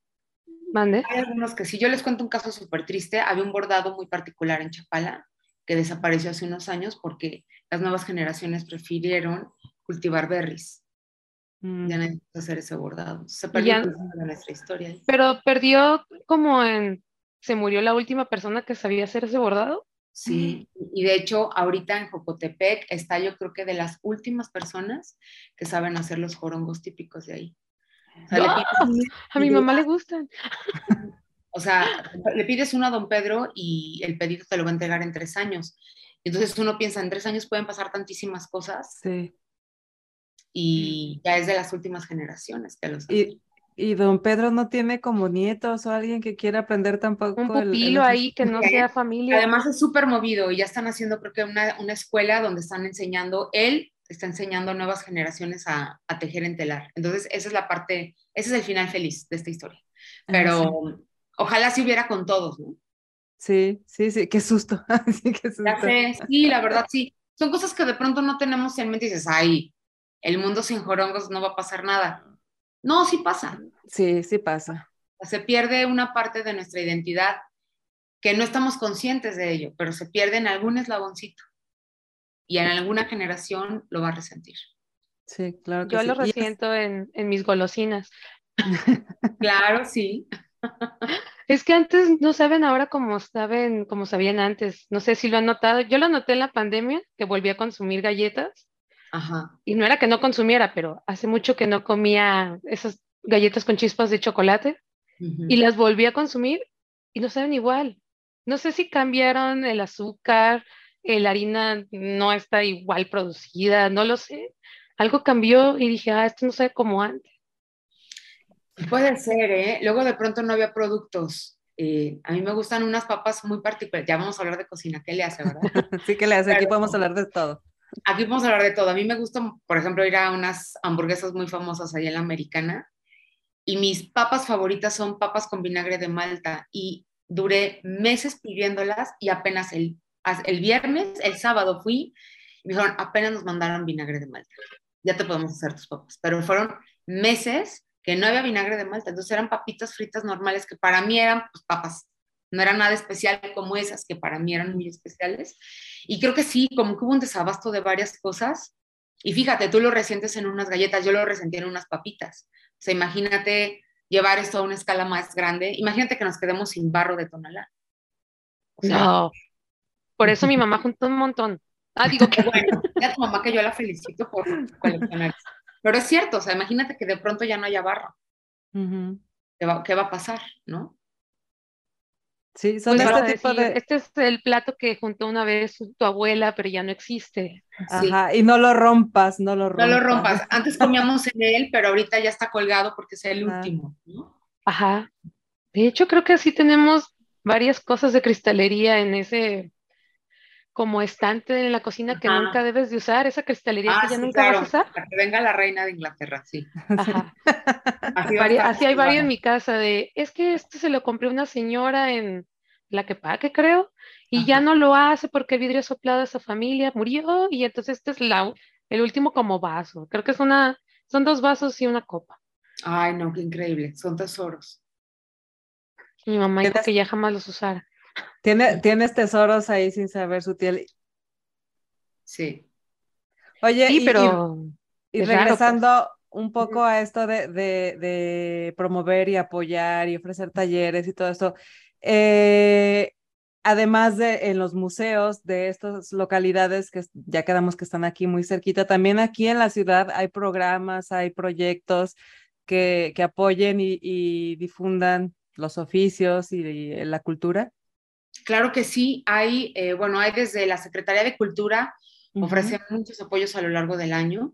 ¿Mande? Hay algunos que sí. Yo les cuento un caso súper triste. Había un bordado muy particular en Chapala que desapareció hace unos años porque las nuevas generaciones prefirieron cultivar berries. Mm. Ya no hacer ese bordado. Se perdió de nuestra historia. Pero perdió como en. ¿Se murió la última persona que sabía hacer ese bordado? Sí, y de hecho ahorita en Jocotepec está yo creo que de las últimas personas que saben hacer los jorongos típicos de ahí. a mi mamá le gustan. [LAUGHS] O sea, le pides uno a don Pedro y el pedido te lo va a entregar en tres años. Entonces uno piensa, en tres años pueden pasar tantísimas cosas. Sí. Y ya es de las últimas generaciones que los y don Pedro no tiene como nietos o alguien que quiera aprender tampoco. Un pupilo ahí que no sea familia. Además es súper movido y ya están haciendo creo que una, una, escuela donde están enseñando, él está enseñando a nuevas generaciones a, a, tejer en telar. Entonces esa es la parte, ese es el final feliz de esta historia. Ah, Pero ojalá si hubiera con todos, ¿no? Sí, sí, sí, qué susto. [LAUGHS] sí, qué susto. sí, la verdad sí. Son cosas que de pronto no tenemos en mente y dices, ay, el mundo sin jorongos no va a pasar nada no, sí pasa. Sí, sí pasa. Se pierde una parte de nuestra identidad que no estamos conscientes de ello, pero se pierde en algún eslaboncito y en alguna generación lo va a resentir. Sí, claro. Que Yo lo resiento en, en mis golosinas. [LAUGHS] claro, sí. Es que antes no saben ahora como saben, como sabían antes. No sé si lo han notado. Yo lo noté en la pandemia, que volví a consumir galletas y no era que no consumiera, pero hace mucho que no comía esas galletas con chispas de chocolate y las volví a consumir y no saben igual. No sé si cambiaron el azúcar, la harina no está igual producida, no lo sé. Algo cambió y dije, ah, esto no sabe como antes. Puede ser, ¿eh? Luego de pronto no había productos. Eh, a mí me gustan unas papas muy particulares. Ya vamos a hablar de cocina. ¿Qué le hace, verdad? [LAUGHS] sí, ¿qué le hace? Aquí podemos hablar de todo. Aquí podemos hablar de todo. A mí me gusta, por ejemplo, ir a unas hamburguesas muy famosas allá en la americana y mis papas favoritas son papas con vinagre de Malta y duré meses pidiéndolas y apenas el, el viernes, el sábado fui y me dijeron, apenas nos mandaron vinagre de Malta. Ya te podemos hacer tus papas. Pero fueron meses que no había vinagre de Malta. Entonces eran papitas fritas normales que para mí eran pues, papas. No era nada especial como esas que para mí eran muy especiales. Y creo que sí, como que hubo un desabasto de varias cosas. Y fíjate, tú lo resientes en unas galletas, yo lo resentí en unas papitas. O sea, imagínate llevar esto a una escala más grande. Imagínate que nos quedemos sin barro de tonalá. no. Por eso mi [LAUGHS] mamá juntó un montón. Ah, digo que bueno, [LAUGHS] ya tu mamá que yo la felicito por coleccionar. Pero es cierto, o sea, imagínate que de pronto ya no haya barro. ¿Qué, va, ¿Qué va a pasar, no? Sí, son este tipo de... Este es el plato que juntó una vez tu abuela, pero ya no existe. Ajá, y no lo rompas, no lo rompas. No lo rompas. Antes comíamos en él, pero ahorita ya está colgado porque es el último, Ajá. De hecho, creo que sí tenemos varias cosas de cristalería en ese como estante en la cocina que nunca debes de usar, esa cristalería que ah, ya nunca vas a usar. Para que venga la reina de Inglaterra, sí. Ajá. [LAUGHS] así, así hay varios en mi casa de, es que este se lo compré una señora en la que pague, creo, y ya no lo hace porque el vidrio soplado de esa familia murió, y entonces este es la, el último como vaso. Creo que es una, son dos vasos y una copa. Ay, no, qué increíble, son tesoros. Mi mamá dijo que ya jamás los usara. Tiene, tienes tesoros ahí sin saber su tía. Sí. Oye, sí, pero y, pues. regresando un poco a esto de, de, promover y apoyar y ofrecer talleres y todo esto, eh, además de en los museos de estas localidades que ya quedamos que están aquí muy cerquita, también aquí en la ciudad hay programas, hay proyectos que, que apoyen y difundan los oficios y, la cultura? Claro que sí, hay, eh, bueno, hay desde la Secretaría de Cultura ofrecen muchos apoyos a lo largo del año.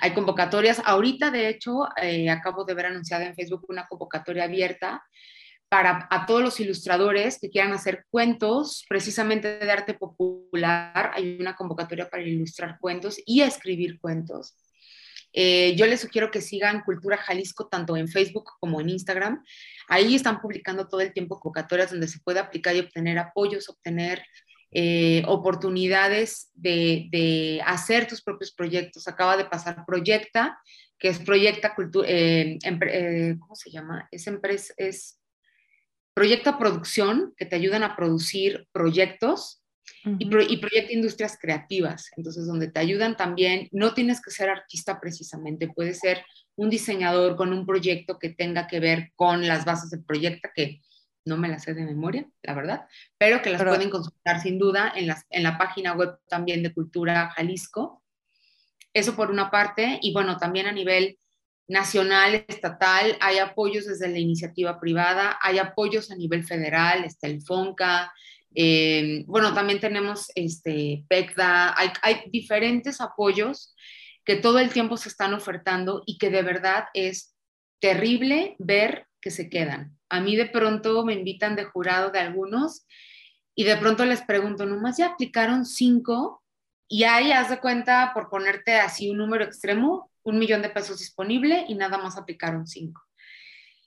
Hay convocatorias. Ahorita, de hecho, eh, acabo de ver anunciada en Facebook una convocatoria abierta para a todos los ilustradores que quieran hacer cuentos, precisamente de arte popular. Hay una convocatoria para ilustrar cuentos y escribir cuentos. Eh, yo les sugiero que sigan Cultura Jalisco tanto en Facebook como en Instagram. Ahí están publicando todo el tiempo convocatorias donde se puede aplicar y obtener apoyos, obtener eh, oportunidades de, hacer tus propios proyectos. Acaba de pasar Proyecta, que es Proyecta Cultura, eh, ¿cómo se llama? Es empresa, es Proyecta Producción, que te ayudan a producir proyectos y, Proyecta Industrias Creativas, entonces donde te ayudan también, no tienes que ser artista precisamente, puedes ser un diseñador con un proyecto que tenga que ver con las bases del proyecto, que no me las sé de memoria, la verdad, pero que las pueden consultar sin duda en, las, en la página web también de Cultura Jalisco. Eso por una parte, y bueno, también a nivel nacional, estatal, hay apoyos desde la iniciativa privada, hay apoyos a nivel federal, está el FONCA, eh, bueno, también tenemos este, PECDA, hay, diferentes apoyos que todo el tiempo se están ofertando y que de verdad es terrible ver que se quedan. A mí de pronto me invitan de jurado de algunos y de pronto les pregunto, nomás ya aplicaron cinco y ahí haz de cuenta, por ponerte así un número extremo, un millón de pesos disponible y nada más aplicaron cinco.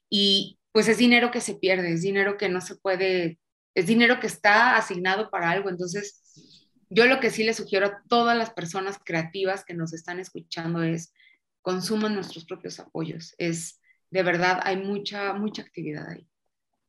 Y pues es dinero que se pierde, es dinero que no se puede, es dinero que está asignado para algo. Entonces, yo lo que sí le sugiero a todas las personas creativas que nos están escuchando es consuman nuestros propios apoyos. Es de verdad, hay mucha, mucha actividad ahí.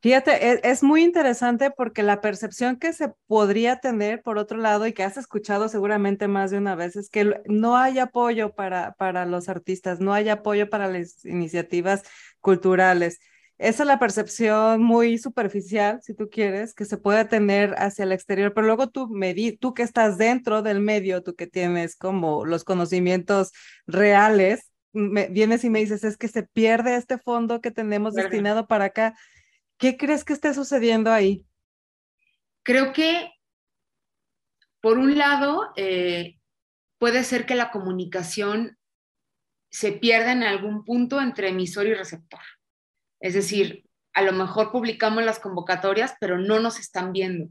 Fíjate, es, es, muy interesante porque la percepción que se podría tener, por otro lado, y que has escuchado seguramente más de una vez, es que no hay apoyo para, para los artistas, no hay apoyo para las iniciativas culturales. Esa es la percepción muy superficial, si tú quieres, que se puede tener hacia el exterior, pero luego tú, tú que estás dentro del medio, tú que tienes como los conocimientos reales, me, vienes y me dices, es que se pierde este fondo que tenemos destinado para acá. ¿Qué crees que esté sucediendo ahí? Creo que, por un lado, eh, puede ser que la comunicación se pierda en algún punto entre emisor y receptor. Es decir, a lo mejor publicamos las convocatorias, pero no nos están viendo.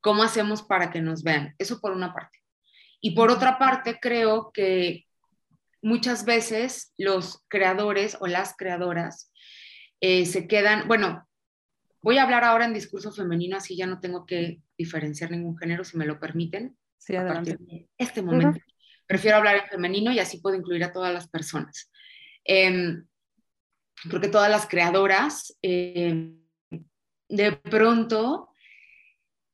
¿Cómo hacemos para que nos vean? Eso por una parte. Y por otra parte, creo que muchas veces los creadores o las creadoras eh, se quedan, bueno, voy a hablar ahora en discurso femenino, así ya no tengo que diferenciar ningún género, si me lo permiten. Sí, a partir de este momento. Prefiero hablar en femenino y así puedo incluir a todas las personas. Em, porque todas las creadoras, em, de pronto,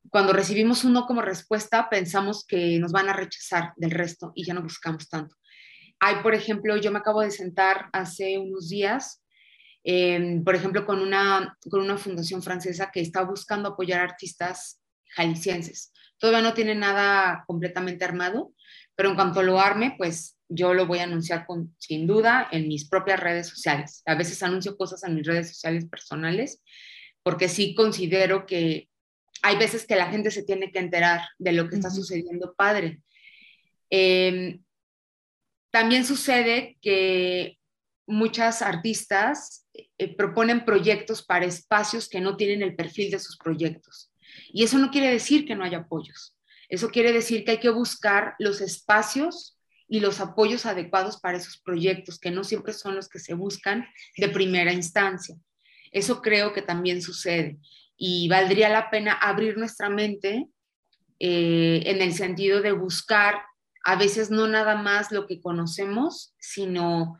cuando recibimos uno como respuesta, pensamos que nos van a rechazar del resto y ya no buscamos tanto. Hay, por ejemplo, yo me acabo de sentar hace unos días, em, por ejemplo, con una, con una fundación francesa que está buscando apoyar artistas jaliscienses. Todavía no tiene nada completamente armado, pero en cuanto lo arme, pues yo lo voy a anunciar con, sin duda en mis propias redes sociales. A veces anuncio cosas en mis redes sociales personales, porque sí considero que hay veces que la gente se tiene que enterar de lo que está sucediendo padre. Eh, también sucede que muchas artistas eh, proponen proyectos para espacios que no tienen el perfil de sus proyectos. Y eso no quiere decir que no haya apoyos. Eso quiere decir que hay que buscar los espacios y los apoyos adecuados para esos proyectos, que no siempre son los que se buscan de primera instancia. Eso creo que también sucede. Y valdría la pena abrir nuestra mente eh, en el sentido de buscar a veces no nada más lo que conocemos, sino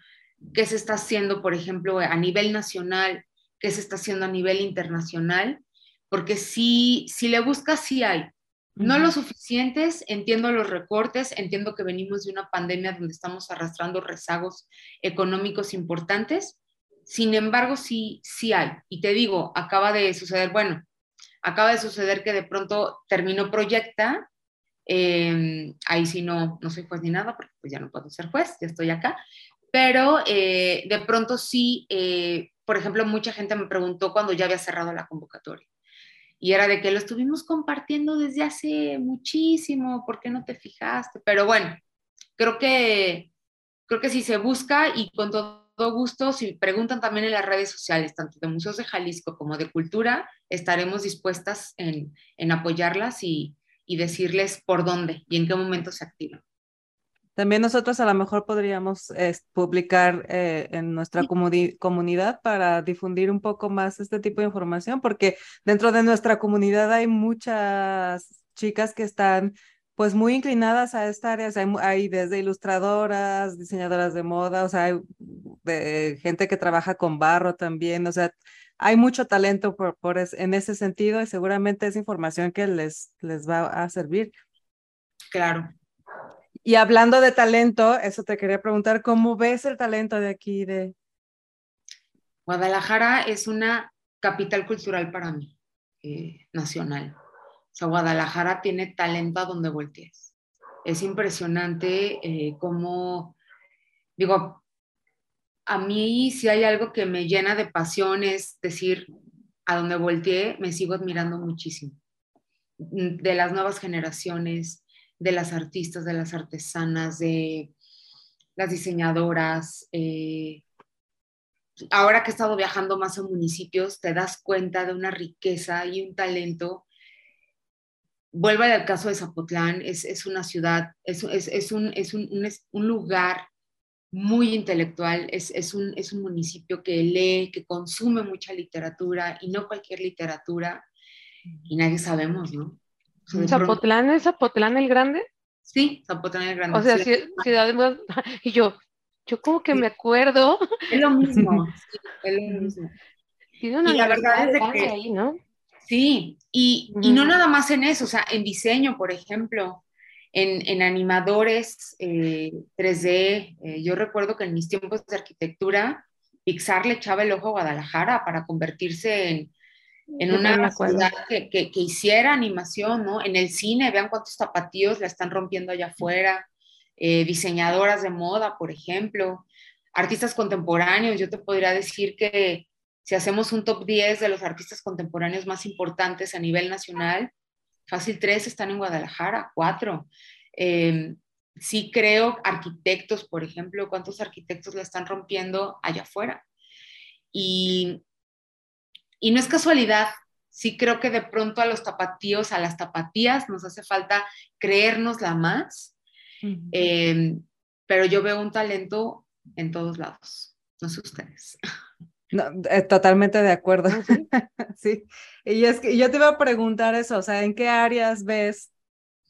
qué se está haciendo, por ejemplo, a nivel nacional, qué se está haciendo a nivel internacional, porque si, si le buscas, sí hay. No lo suficientes, entiendo los recortes, entiendo que venimos de una pandemia donde estamos arrastrando rezagos económicos importantes, sin embargo, sí, sí hay. Y te digo, acaba de suceder, bueno, acaba de suceder que de pronto terminó Proyecta Em, ahí sí no, no soy juez ni nada, porque pues ya no puedo ser juez, ya estoy acá. Pero eh, de pronto sí, eh, por ejemplo, mucha gente me preguntó cuando ya había cerrado la convocatoria. Y era de que lo estuvimos compartiendo desde hace muchísimo, ¿por qué no te fijaste? Pero bueno, creo que, creo que si se busca y con todo gusto, si preguntan también en las redes sociales, tanto de Museos de Jalisco como de Cultura, estaremos dispuestas en, en apoyarlas y, y decirles por dónde y en qué momento se activan. También nosotros a lo mejor podríamos publicar eh, en nuestra comunidad para difundir un poco más este tipo de información, porque dentro de nuestra comunidad hay muchas chicas que están pues muy inclinadas a esta área, hay, desde ilustradoras, diseñadoras de moda, o sea, hay de, gente que trabaja con barro también, o sea, hay mucho talento por, por en ese sentido y seguramente es información que les, les va a servir. Claro, y hablando de talento, eso te quería preguntar, ¿cómo ves el talento de aquí de Guadalajara es una capital cultural para mí, eh, nacional. O sea, Guadalajara tiene talento a donde voltees. Es impresionante eh, cómo, digo, a mí si hay algo que me llena de pasión es decir, a donde volteé me sigo admirando muchísimo. De las nuevas generaciones, de las artistas, de las artesanas, de las diseñadoras. Eh, ahora que he estado viajando más a municipios, te das cuenta de una riqueza y un talento. Vuelvo al caso de Zapotlán, es, una ciudad, es, un, un, lugar muy intelectual, es, un, es un municipio que lee, que consume mucha literatura y no cualquier literatura, y nadie sabemos, ¿no? ¿Zapotlán es Zapotlán el Grande? Sí, Zapotlán el Grande. O sea, ciudad, [LAUGHS] y yo, yo como que me acuerdo. Es lo mismo, [LAUGHS] es lo mismo. y la verdad es que, ahí, ¿no? Sí, y, y, no nada más en eso, o sea, en diseño, por ejemplo, en, en animadores 3D, eh, eh, yo recuerdo que en mis tiempos de arquitectura, Pixar le echaba el ojo a Guadalajara para convertirse en, en una ciudad que, que, hiciera animación, ¿no? En el cine, vean cuántos zapatillos la están rompiendo allá afuera, eh, diseñadoras de moda, por ejemplo, artistas contemporáneos, yo te podría decir que si hacemos un top 10 de los artistas contemporáneos más importantes a nivel nacional, fácil tres están en Guadalajara, cuatro. Em, sí creo arquitectos, por ejemplo, cuántos arquitectos la están rompiendo allá afuera. Y y no es casualidad, sí creo que de pronto a los tapatíos, a las tapatías, nos hace falta creérnosla más, em, pero yo veo un talento en todos lados, no sé ustedes. Eh, totalmente de acuerdo. ¿Ah, ¿Sí? [LAUGHS] y es que yo te iba a preguntar eso, o sea, ¿en qué áreas ves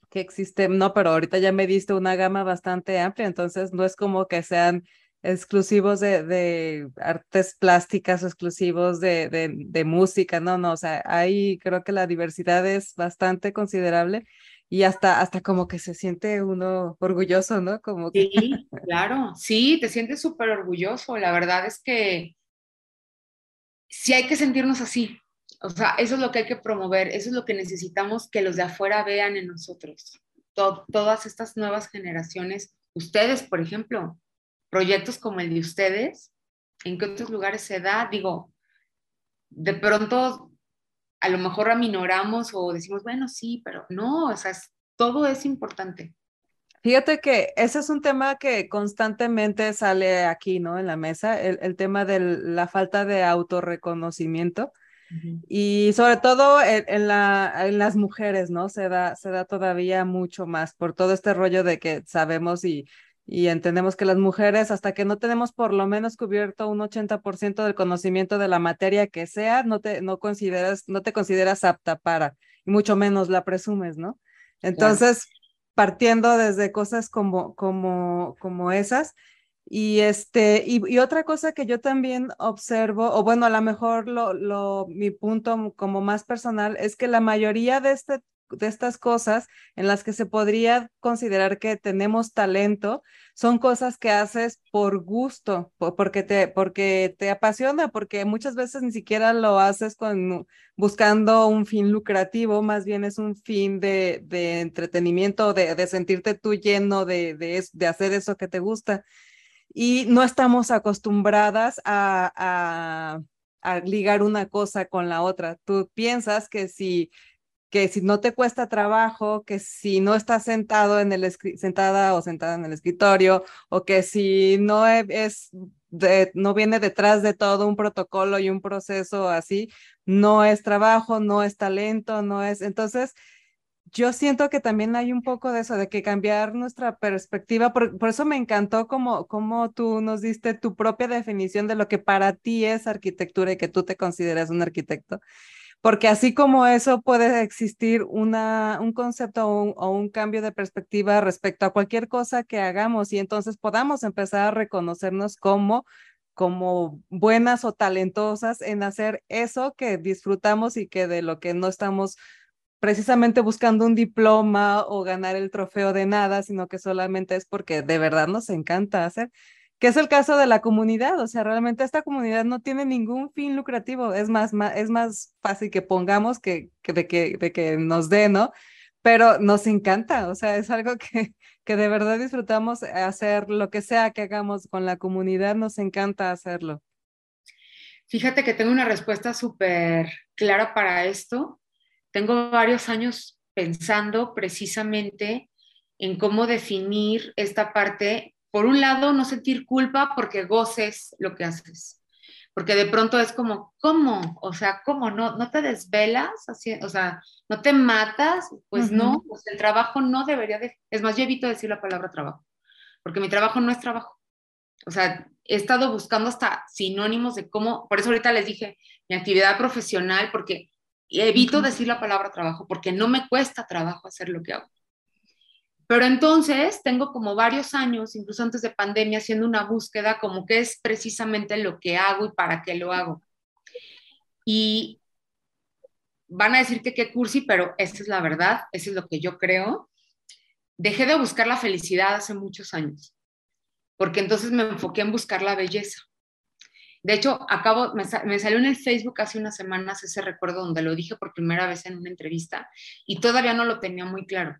que existe? No, pero ahorita ya me diste una gama bastante amplia, entonces no es como que sean exclusivos de, artes plásticas o exclusivos de, de, música, no, no, o sea, ahí creo que la diversidad es bastante considerable y hasta, hasta como que se siente uno orgulloso, ¿no? Como Sí, claro, sí, te sientes súper orgulloso, la verdad es que sí hay que sentirnos así, o sea, eso es lo que hay que promover, eso es lo que necesitamos que los de afuera vean en nosotros, todas estas nuevas generaciones, ustedes, por ejemplo, proyectos como el de ustedes, ¿en qué otros lugares se da? Digo, de pronto a lo mejor aminoramos o decimos, bueno, sí, pero no, o sea, todo es importante. Fíjate que ese es un tema que constantemente sale aquí, ¿no? En la mesa, el, tema de la falta de autorreconocimiento. Y sobre todo en, la, en, las mujeres, ¿no? Se da, se da todavía mucho más por todo este rollo de que sabemos y y entendemos que las mujeres, hasta que no tenemos por lo menos cubierto un 80% del conocimiento de la materia que sea, no te, no consideras, no te consideras apta para, y mucho menos la presumes, ¿no? Entonces, partiendo desde cosas como, como, como esas, y este, y, otra cosa que yo también observo, o bueno, a lo mejor lo, lo, mi punto como más personal es que la mayoría de este de estas cosas en las que se podría considerar que tenemos talento son cosas que haces por gusto, porque te, porque te apasiona, porque muchas veces ni siquiera lo haces con, buscando un fin lucrativo, más bien es un fin de, de entretenimiento, de, de, sentirte tú lleno de, de, de hacer eso que te gusta. Y no estamos acostumbradas a, a ligar una cosa con la otra. Tú piensas que si que si no te cuesta trabajo, que si no estás sentado en el sentada o sentada en el escritorio, o que si no es no viene detrás de todo un protocolo y un proceso así, no es trabajo, no es talento, no es. Entonces, yo siento que también hay un poco de eso, de que cambiar nuestra perspectiva. Por, por eso me encantó como, como tú nos diste tu propia definición de lo que para ti es arquitectura y que tú te consideras un arquitecto porque así como eso puede existir una, un concepto o un, cambio de perspectiva respecto a cualquier cosa que hagamos y entonces podamos empezar a reconocernos como como buenas o talentosas en hacer eso que disfrutamos y que de lo que no estamos precisamente buscando un diploma o ganar el trofeo de nada, sino que solamente es porque de verdad nos encanta hacer que es el caso de la comunidad, o sea, realmente esta comunidad no tiene ningún fin lucrativo, es más, es más fácil que pongamos que, de, que, de que nos dé, ¿no? Pero nos encanta, o sea, es algo [LAUGHS] que, que de verdad disfrutamos hacer, lo que sea que hagamos con la comunidad, nos encanta hacerlo. Fíjate que tengo una respuesta súper clara para esto. Tengo varios años pensando precisamente en cómo definir esta parte por un lado, no sentir culpa porque goces lo que haces. Porque de pronto es como, ¿cómo? O sea, ¿cómo? ¿No, no te desvelas? Así, o sea, ¿no te matas? Pues no, pues el trabajo no debería de... Es más, yo evito decir la palabra trabajo, porque mi trabajo no es trabajo. O sea, he estado buscando hasta sinónimos de cómo, por eso ahorita les dije, mi actividad profesional, porque evito decir la palabra trabajo, porque no me cuesta trabajo hacer lo que hago. Pero entonces tengo como varios años, incluso antes de pandemia, haciendo una búsqueda como qué es precisamente lo que hago y para qué lo hago. Y van a decir que qué cursi, pero esa es la verdad, eso es lo que yo creo. Dejé de buscar la felicidad hace muchos años, porque entonces me enfoqué en buscar la belleza. De hecho, acabo, me, salió en el Facebook hace unas semanas ese recuerdo donde lo dije por primera vez en una entrevista y todavía no lo tenía muy claro.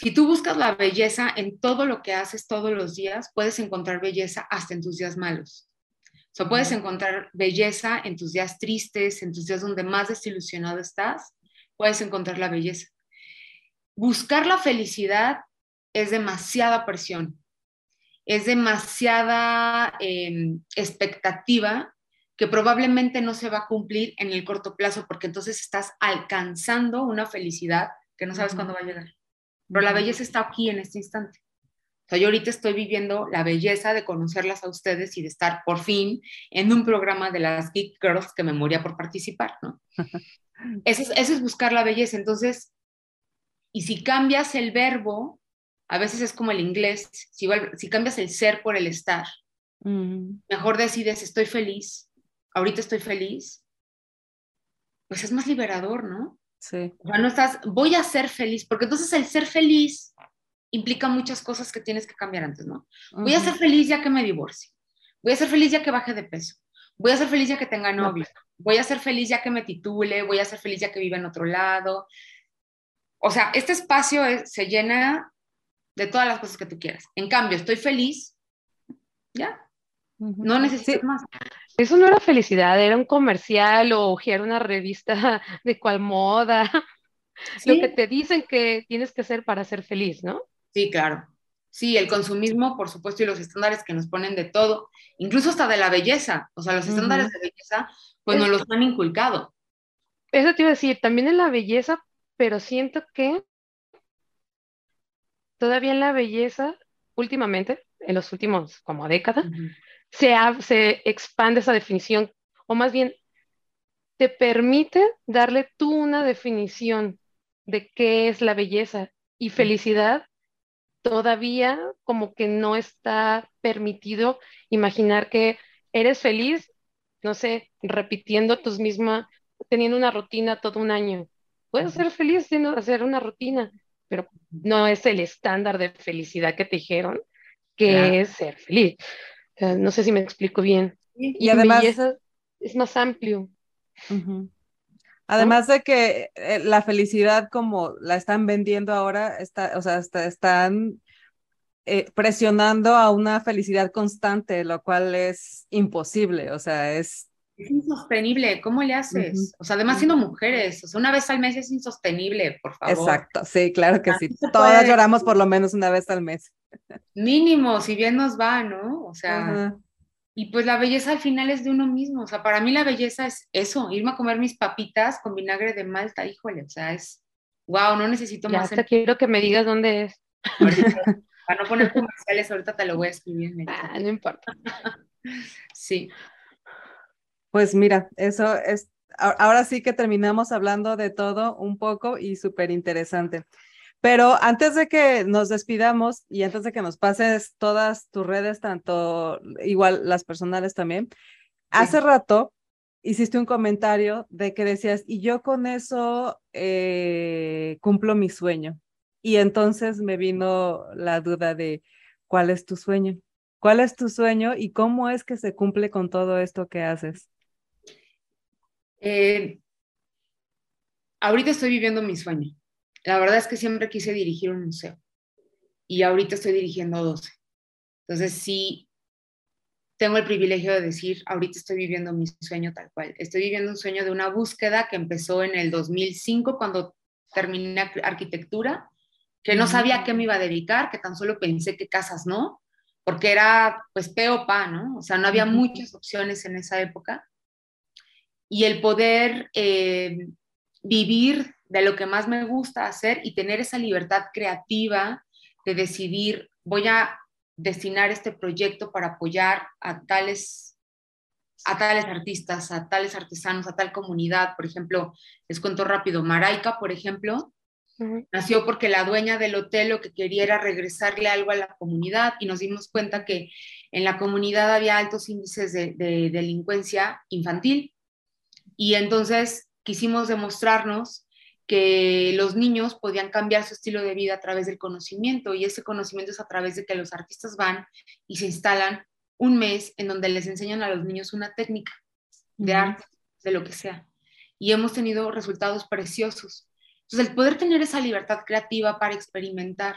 Si tú buscas la belleza en todo lo que haces todos los días, puedes encontrar belleza hasta en tus días malos. O sea, puedes encontrar belleza en tus días tristes, en tus días donde más desilusionado estás, puedes encontrar la belleza. Buscar la felicidad es demasiada presión, es demasiada em, expectativa que probablemente no se va a cumplir en el corto plazo, porque entonces estás alcanzando una felicidad que no sabes cuándo va a llegar. Pero la belleza está aquí en este instante. O sea, yo ahorita estoy viviendo la belleza de conocerlas a ustedes y de estar por fin en un programa de las Geek Girls que me moría por participar, ¿no? [LAUGHS] Eso es, eso es buscar la belleza. Entonces, y si cambias el verbo, a veces es como el inglés, si, si cambias el ser por el estar, mejor decides estoy feliz, ahorita estoy feliz, pues es más liberador, ¿no? Sí. No estás, voy a ser feliz, porque entonces el ser feliz implica muchas cosas que tienes que cambiar antes, ¿no? Voy a ser feliz ya que me divorcie. Voy a ser feliz ya que baje de peso. Voy a ser feliz ya que tenga novio. Voy a ser feliz ya que me titule. Voy a ser feliz ya que viva en otro lado. O sea, este espacio se llena de todas las cosas que tú quieras. En cambio, estoy feliz, ya. No necesito más. Eso no era felicidad, era un comercial o era una revista [LAUGHS] de cual moda. [LAUGHS] Lo que te dicen que tienes que hacer para ser feliz, ¿no? Sí, claro. Sí, el consumismo, por supuesto, y los estándares que nos ponen de todo, incluso hasta de la belleza. O sea, los estándares de belleza, pues nos los han inculcado. Eso te iba a decir, también en la belleza, pero siento que todavía en la belleza, últimamente, en los últimos como décadas, se, expande esa definición, o más bien, te permite darle tú una definición de qué es la belleza y felicidad, todavía como que no está permitido imaginar que eres feliz, no sé, repitiendo tus mismas, teniendo una rutina todo un año. Puedes ser feliz sin hacer una rutina, pero no es el estándar de felicidad que te dijeron que es ser feliz no sé si me explico bien. Y, además es más amplio. Además de que eh, la felicidad como la están vendiendo ahora, está, o sea, están eh, presionando a una felicidad constante, lo cual es imposible, o sea, es Es insostenible, ¿cómo le haces? O sea, además siendo mujeres, o sea, una vez al mes es insostenible, por favor. Exacto, sí, claro que sí. Todas lloramos por lo menos una vez al mes. Mínimo, si bien nos va, ¿no? O sea, y pues la belleza al final es de uno mismo, o sea, para mí la belleza es eso, irme a comer mis papitas con vinagre de malta, híjole, o sea, es, wow, no necesito ya más. Hasta quiero que me digas dónde es. para no poner comerciales, ahorita te lo voy a escribir. Ah, no importa. sí. Pues mira, eso es, ahora sí que terminamos hablando de todo un poco y súper interesante. Pero antes de que nos despidamos y antes de que nos pases todas tus redes, tanto igual las personales también, hace rato hiciste un comentario de que decías, y yo con eso eh, cumplo mi sueño. Y entonces me vino la duda de, ¿cuál es tu sueño? ¿Cuál es tu sueño y cómo es que se cumple con todo esto que haces? Eh, ahorita estoy viviendo mi sueño. La verdad es que siempre quise dirigir un museo y ahorita estoy dirigiendo 12. Entonces sí, tengo el privilegio de decir, ahorita estoy viviendo mi sueño tal cual. Estoy viviendo un sueño de una búsqueda que empezó en el 2005 cuando terminé arquitectura, que no sabía a qué me iba a dedicar, que tan solo pensé que casas no, porque era pues pa, ¿no? O sea, no había muchas opciones en esa época y el poder eh, vivir de lo que más me gusta hacer y tener esa libertad creativa de decidir, voy a destinar este proyecto para apoyar a tales, a tales artistas, a tales artesanos, a tal comunidad. Por ejemplo, les cuento rápido, Maraica, por ejemplo, nació porque la dueña del hotel lo que quería era regresarle algo a la comunidad y nos dimos cuenta que en la comunidad había altos índices de delincuencia infantil y entonces quisimos demostrarnos que los niños podían cambiar su estilo de vida a través del conocimiento y ese conocimiento es a través de que los artistas van y se instalan un mes en donde les enseñan a los niños una técnica de arte, de lo que sea. Y hemos tenido resultados preciosos. Entonces, el poder tener esa libertad creativa para experimentar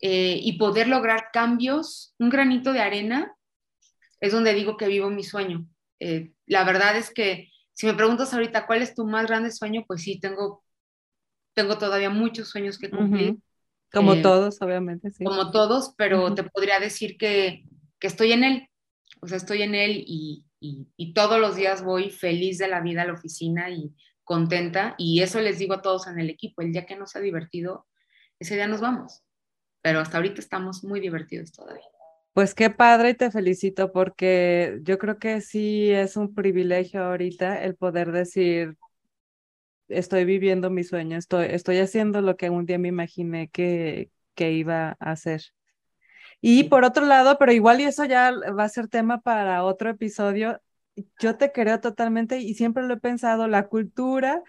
eh, y poder lograr cambios, un granito de arena, es donde digo que vivo mi sueño. Eh, la verdad es que si me preguntas ahorita cuál es tu más grande sueño, pues sí, tengo, tengo todavía muchos sueños que cumplir. Como eh, todos, obviamente, sí. Como todos, pero te podría decir que, que, estoy en él. O sea, estoy en él y, y, y, todos los días voy feliz de la vida a la oficina y contenta. Y eso les digo a todos en el equipo, el día que nos ha divertido, ese día nos vamos. Pero hasta ahorita estamos muy divertidos todavía. Pues qué padre y te felicito porque yo creo que sí es un privilegio ahorita el poder decir, estoy viviendo mi sueño, estoy, estoy haciendo lo que un día me imaginé que, que iba a hacer. Y por otro lado, pero igual y eso ya va a ser tema para otro episodio, yo te creo totalmente y siempre lo he pensado, la cultura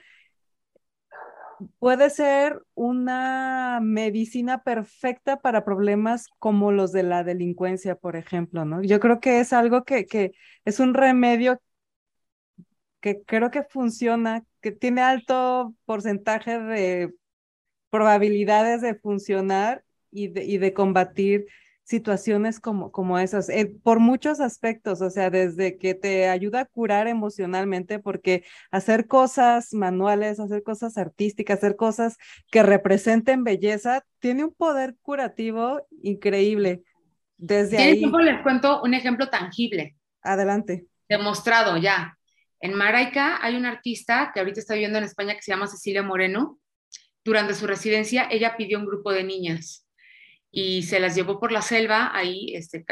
puede ser una medicina perfecta para problemas como los de la delincuencia, por ejemplo, ¿no? Yo creo que es algo que, que es un remedio que creo que funciona, que tiene alto porcentaje de probabilidades de funcionar y de, y de combatir situaciones como, como esas, eh, por muchos aspectos, o sea, desde que te ayuda a curar emocionalmente, porque hacer cosas manuales, hacer cosas artísticas, hacer cosas que representen belleza, tiene un poder curativo increíble. Desde ahí. tiempo les cuento un ejemplo tangible. Adelante. Demostrado ya. En Maraica hay una artista que ahorita está viviendo en España que se llama Cecilia Moreno. Durante su residencia, ella pidió un grupo de niñas y se las llevó por la selva, ahí, este,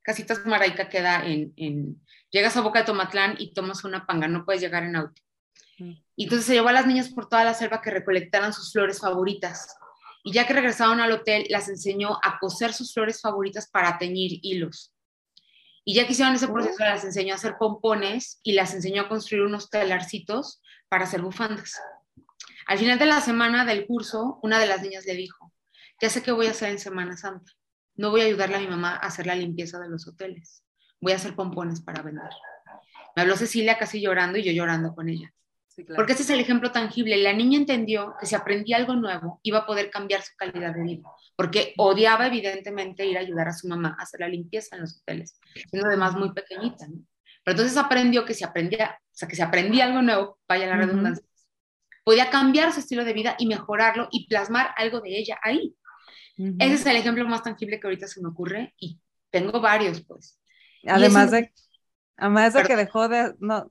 Casitas Maraica queda en, en, llegas a Boca de Tomatlán y tomas una panga, no puedes llegar en auto. Mm. Y entonces se llevó a las niñas por toda la selva que recolectaran sus flores favoritas. Y ya que regresaron al hotel, las enseñó a coser sus flores favoritas para teñir hilos. Y ya que hicieron ese proceso, oh. las enseñó a hacer pompones y las enseñó a construir unos telarcitos para hacer bufandas. Al final de la semana del curso, una de las niñas le dijo, ya sé qué voy a hacer en Semana Santa. No voy a ayudarle a mi mamá a hacer la limpieza de los hoteles. Voy a hacer pompones para vender. Me habló Cecilia casi llorando y yo llorando con ella. Porque ese es el ejemplo tangible. La niña entendió que si aprendía algo nuevo iba a poder cambiar su calidad de vida, porque odiaba evidentemente ir a ayudar a su mamá a hacer la limpieza en los hoteles, siendo además muy pequeñita. Pero entonces aprendió que si aprendía, o sea, que si aprendía algo nuevo, vaya la redundancia, podía cambiar su estilo de vida y mejorarlo y plasmar algo de ella ahí. Ese es el ejemplo más tangible que ahorita se me ocurre y tengo varios, pues. Además de, además de que dejó de, no,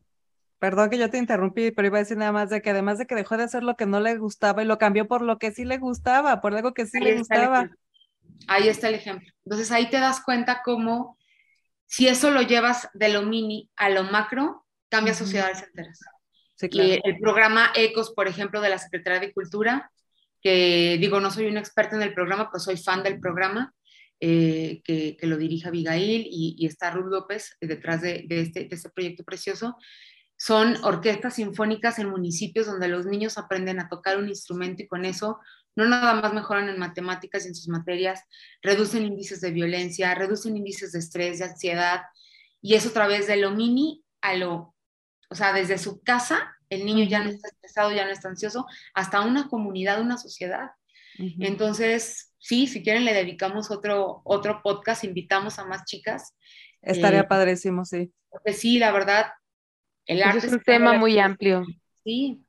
perdón que yo te interrumpí, pero iba a decir nada más de que además de que dejó de hacer lo que no le gustaba y lo cambió por lo que sí le gustaba, por algo que sí le gustaba. Ahí está el ejemplo. Entonces ahí te das cuenta cómo si eso lo llevas de lo mini a lo macro, cambia sociedades enteras. Sí, claro. Y el programa ECOS, por ejemplo, de la Secretaría de Cultura, que digo, no soy una experta en el programa, pero soy fan del programa, eh, que, lo dirige Abigail y, está Ruth López detrás de, este, de este proyecto precioso. Son orquestas sinfónicas en municipios donde los niños aprenden a tocar un instrumento y con eso no nada más mejoran en matemáticas y en sus materias, reducen índices de violencia, reducen índices de estrés, de ansiedad, y eso a través de lo mini a lo, o sea, desde su casa, el niño ya no está estresado, ya no está ansioso, hasta una comunidad, una sociedad. Entonces, sí, si quieren le dedicamos otro, otro podcast, invitamos a más chicas. Estaría eh, padrísimo, sí. Porque sí, la verdad, el arte es un tema muy amplio. Sí.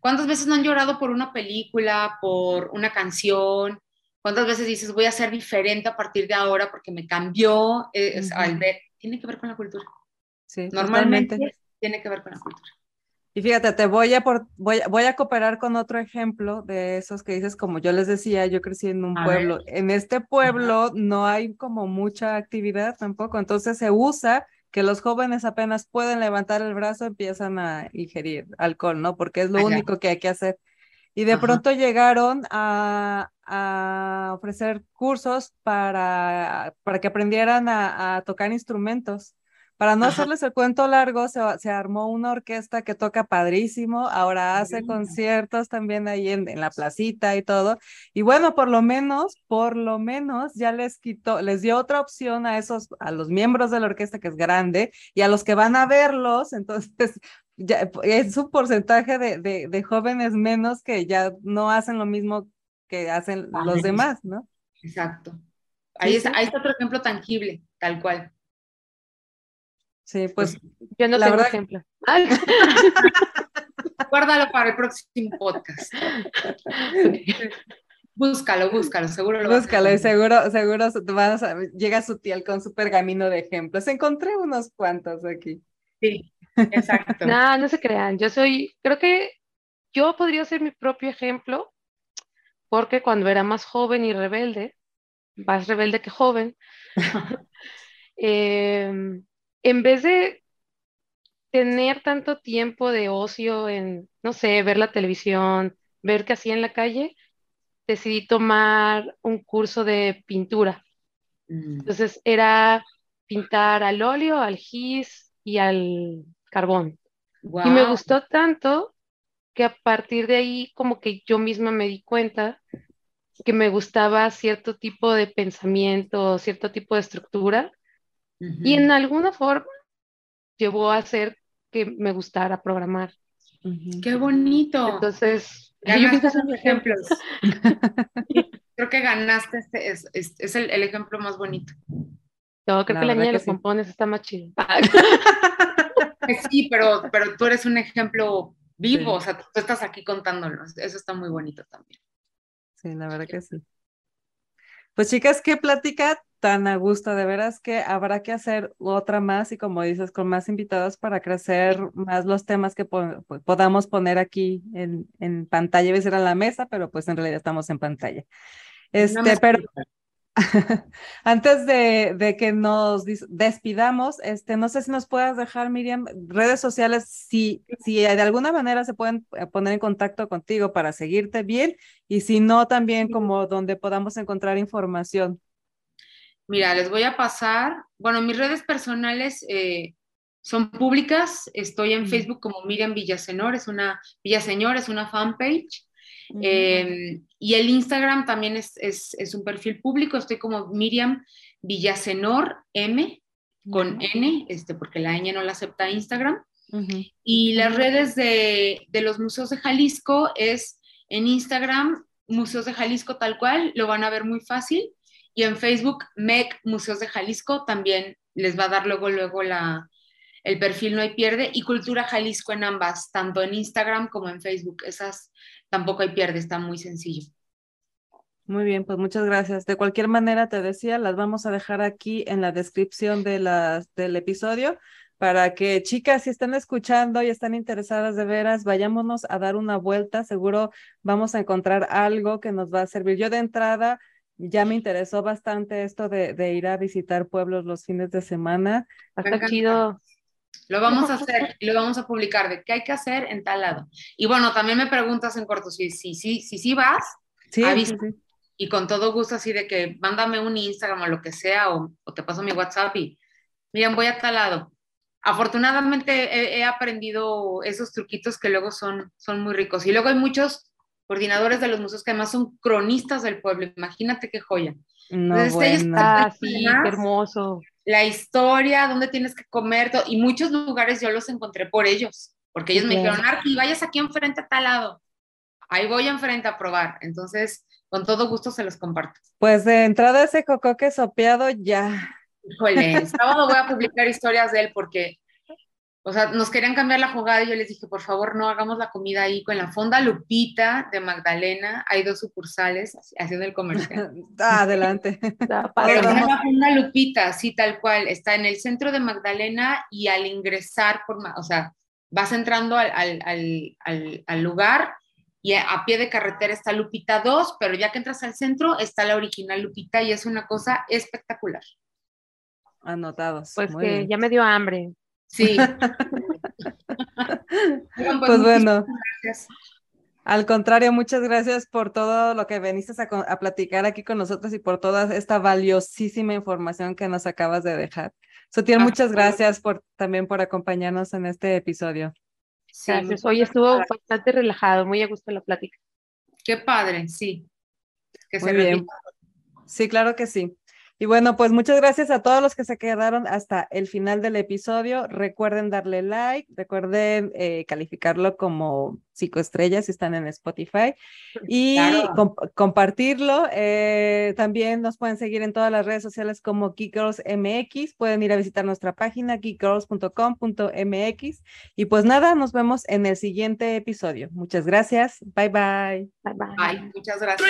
¿Cuántas veces no han llorado por una película, por una canción? ¿Cuántas veces dices, voy a ser diferente a partir de ahora porque me cambió eh, al ver? Tiene que ver con la cultura. Sí, Normalmente tiene que ver con la cultura. Y fíjate, te voy a, por, voy, voy, a cooperar con otro ejemplo de esos que dices, como yo les decía, yo crecí en un pueblo. En este pueblo no hay como mucha actividad tampoco, entonces se usa que los jóvenes apenas pueden levantar el brazo, empiezan a ingerir alcohol, ¿no? Porque es lo único que hay que hacer. Y de pronto llegaron a, a, ofrecer cursos para, para que aprendieran a, a tocar instrumentos. Para no hacerles el cuento largo, se, se, armó una orquesta que toca padrísimo, ahora hace conciertos también ahí en, en, la placita y todo. Y bueno, por lo menos, por lo menos ya les quitó, les dio otra opción a esos, a los miembros de la orquesta que es grande y a los que van a verlos, entonces [LAUGHS] ya, es un porcentaje de, de, de jóvenes menos que ya no hacen lo mismo que hacen los demás, ¿no? Exacto. Ahí, está, ahí está otro ejemplo tangible, tal cual. Sí, pues yo no la tengo verdad... ejemplo. [LAUGHS] [LAUGHS] Guárdalo para el próximo podcast. Búscalo, búscalo, seguro lo Búscalo, y seguro, seguro vas a, llega Sutiel con su pergamino de ejemplos. Encontré unos cuantos aquí. Sí, exacto. [LAUGHS] no, no se crean. Yo soy, creo que yo podría ser mi propio ejemplo, porque cuando era más joven y rebelde, más rebelde que joven, eh, en vez de tener tanto tiempo de ocio en, no sé, ver la televisión, ver qué hacía en la calle, decidí tomar un curso de pintura. Mm. Entonces era pintar al óleo, al gis y al carbón. Y me gustó tanto que a partir de ahí como que yo misma me di cuenta que me gustaba cierto tipo de pensamiento, cierto tipo de estructura y en alguna forma llevó a hacer que me gustara programar. ¡Qué bonito! Entonces, [LAUGHS] ganaste son ejemplos. [LAUGHS] creo que ganaste, este, es, es, el, el, ejemplo más bonito. Yo creo que la niña de los pompones está más chido. [LAUGHS] sí, pero, pero tú eres un ejemplo vivo, o sea, tú estás aquí contándonos. Eso está muy bonito también. Sí, la verdad que sí. Pues chicas, qué plática tan a gusto, de veras que habrá que hacer otra más y como dices, con más invitados para crecer más los temas que podamos poner aquí en, en pantalla, a a la mesa, pero pues en realidad estamos en pantalla. Este, pero [LAUGHS] antes de, de, que nos despidamos, este, no sé si nos puedas dejar, Miriam, redes sociales, si, si de alguna manera se pueden eh, poner en contacto contigo para seguirte bien y si no, también como donde podamos encontrar información. Mira, les voy a pasar, bueno, mis redes personales eh, son públicas, estoy en Facebook como Miriam Villasenor, es una, Villaseñor es una fanpage, em, y el Instagram también es, es, un perfil público, estoy como Miriam Villasenor M, con N, este, porque la ñ no la acepta Instagram, y las redes de, de los museos de Jalisco es en Instagram, Museos de Jalisco tal cual, lo van a ver muy fácil. Y en Facebook, MEC Museos de Jalisco, también les va a dar luego, luego la, el perfil No hay pierde y Cultura Jalisco en ambas, tanto en Instagram como en Facebook. Esas tampoco hay pierde, está muy sencillo. Muy bien, pues muchas gracias. De cualquier manera, te decía, las vamos a dejar aquí en la descripción de las, del episodio para que chicas, si están escuchando y están interesadas de veras, vayámonos a dar una vuelta. Seguro vamos a encontrar algo que nos va a servir. Yo de entrada ya me interesó bastante esto de, de ir a visitar pueblos los fines de semana. Está chido. Lo vamos a [LAUGHS] hacer y lo vamos a publicar de qué hay que hacer en tal lado. Y bueno, también me preguntas en corto si sí si, si, si, vas, sí, sí, y con todo gusto así de que mándame un Instagram o lo que sea o, o te paso mi WhatsApp y miren, voy a tal lado. Afortunadamente he, aprendido esos truquitos que luego son, son muy ricos. Y luego hay muchos coordinadores de los museos que además son cronistas del pueblo. Imagínate qué joya. No, Entonces, ah, sí, qué hermoso la historia, dónde tienes que comer, y muchos lugares yo los encontré por ellos, porque ellos me dijeron, Arqui, vayas aquí enfrente a tal lado. Ahí voy enfrente a probar. Entonces, con todo gusto se los comparto. Pues de entrada ese cocoque sopeado ya. Híjole, el sábado voy a publicar historias de él porque o sea, nos querían cambiar la jugada y yo les dije, por favor, no hagamos la comida ahí con la fonda Lupita de Magdalena. Hay dos sucursales haciendo el comercial. [LAUGHS] adelante. [LAUGHS] la fonda Lupita, así tal cual. Está en el centro de Magdalena y al ingresar, por, o sea, vas entrando al, al, al, al lugar y a, pie de carretera está Lupita 2, pero ya que entras al centro está la original Lupita y es una cosa espectacular. Anotados. Pues que ya me dio hambre. Sí. [LAUGHS] pues, bueno. Al contrario, muchas gracias por todo lo que veniste a, platicar aquí con nosotros y por toda esta valiosísima información que nos acabas de dejar. Sotiel, muchas gracias por, también por acompañarnos en este episodio. gracias. Hoy estuvo bastante relajado, muy a gusto la plática. Qué padre, sí. Que muy bien. Sí, claro que sí. Y bueno, pues muchas gracias a todos los que se quedaron hasta el final del episodio. Recuerden darle like, recuerden eh, calificarlo como cinco estrellas si están en Spotify y compartirlo. Eh, también nos pueden seguir en todas las redes sociales como Geek MX. Pueden ir a visitar nuestra página geekgirls.com.mx. Y pues nada, nos vemos en el siguiente episodio. Muchas gracias. Bye bye. Bye bye. Bye. Muchas gracias.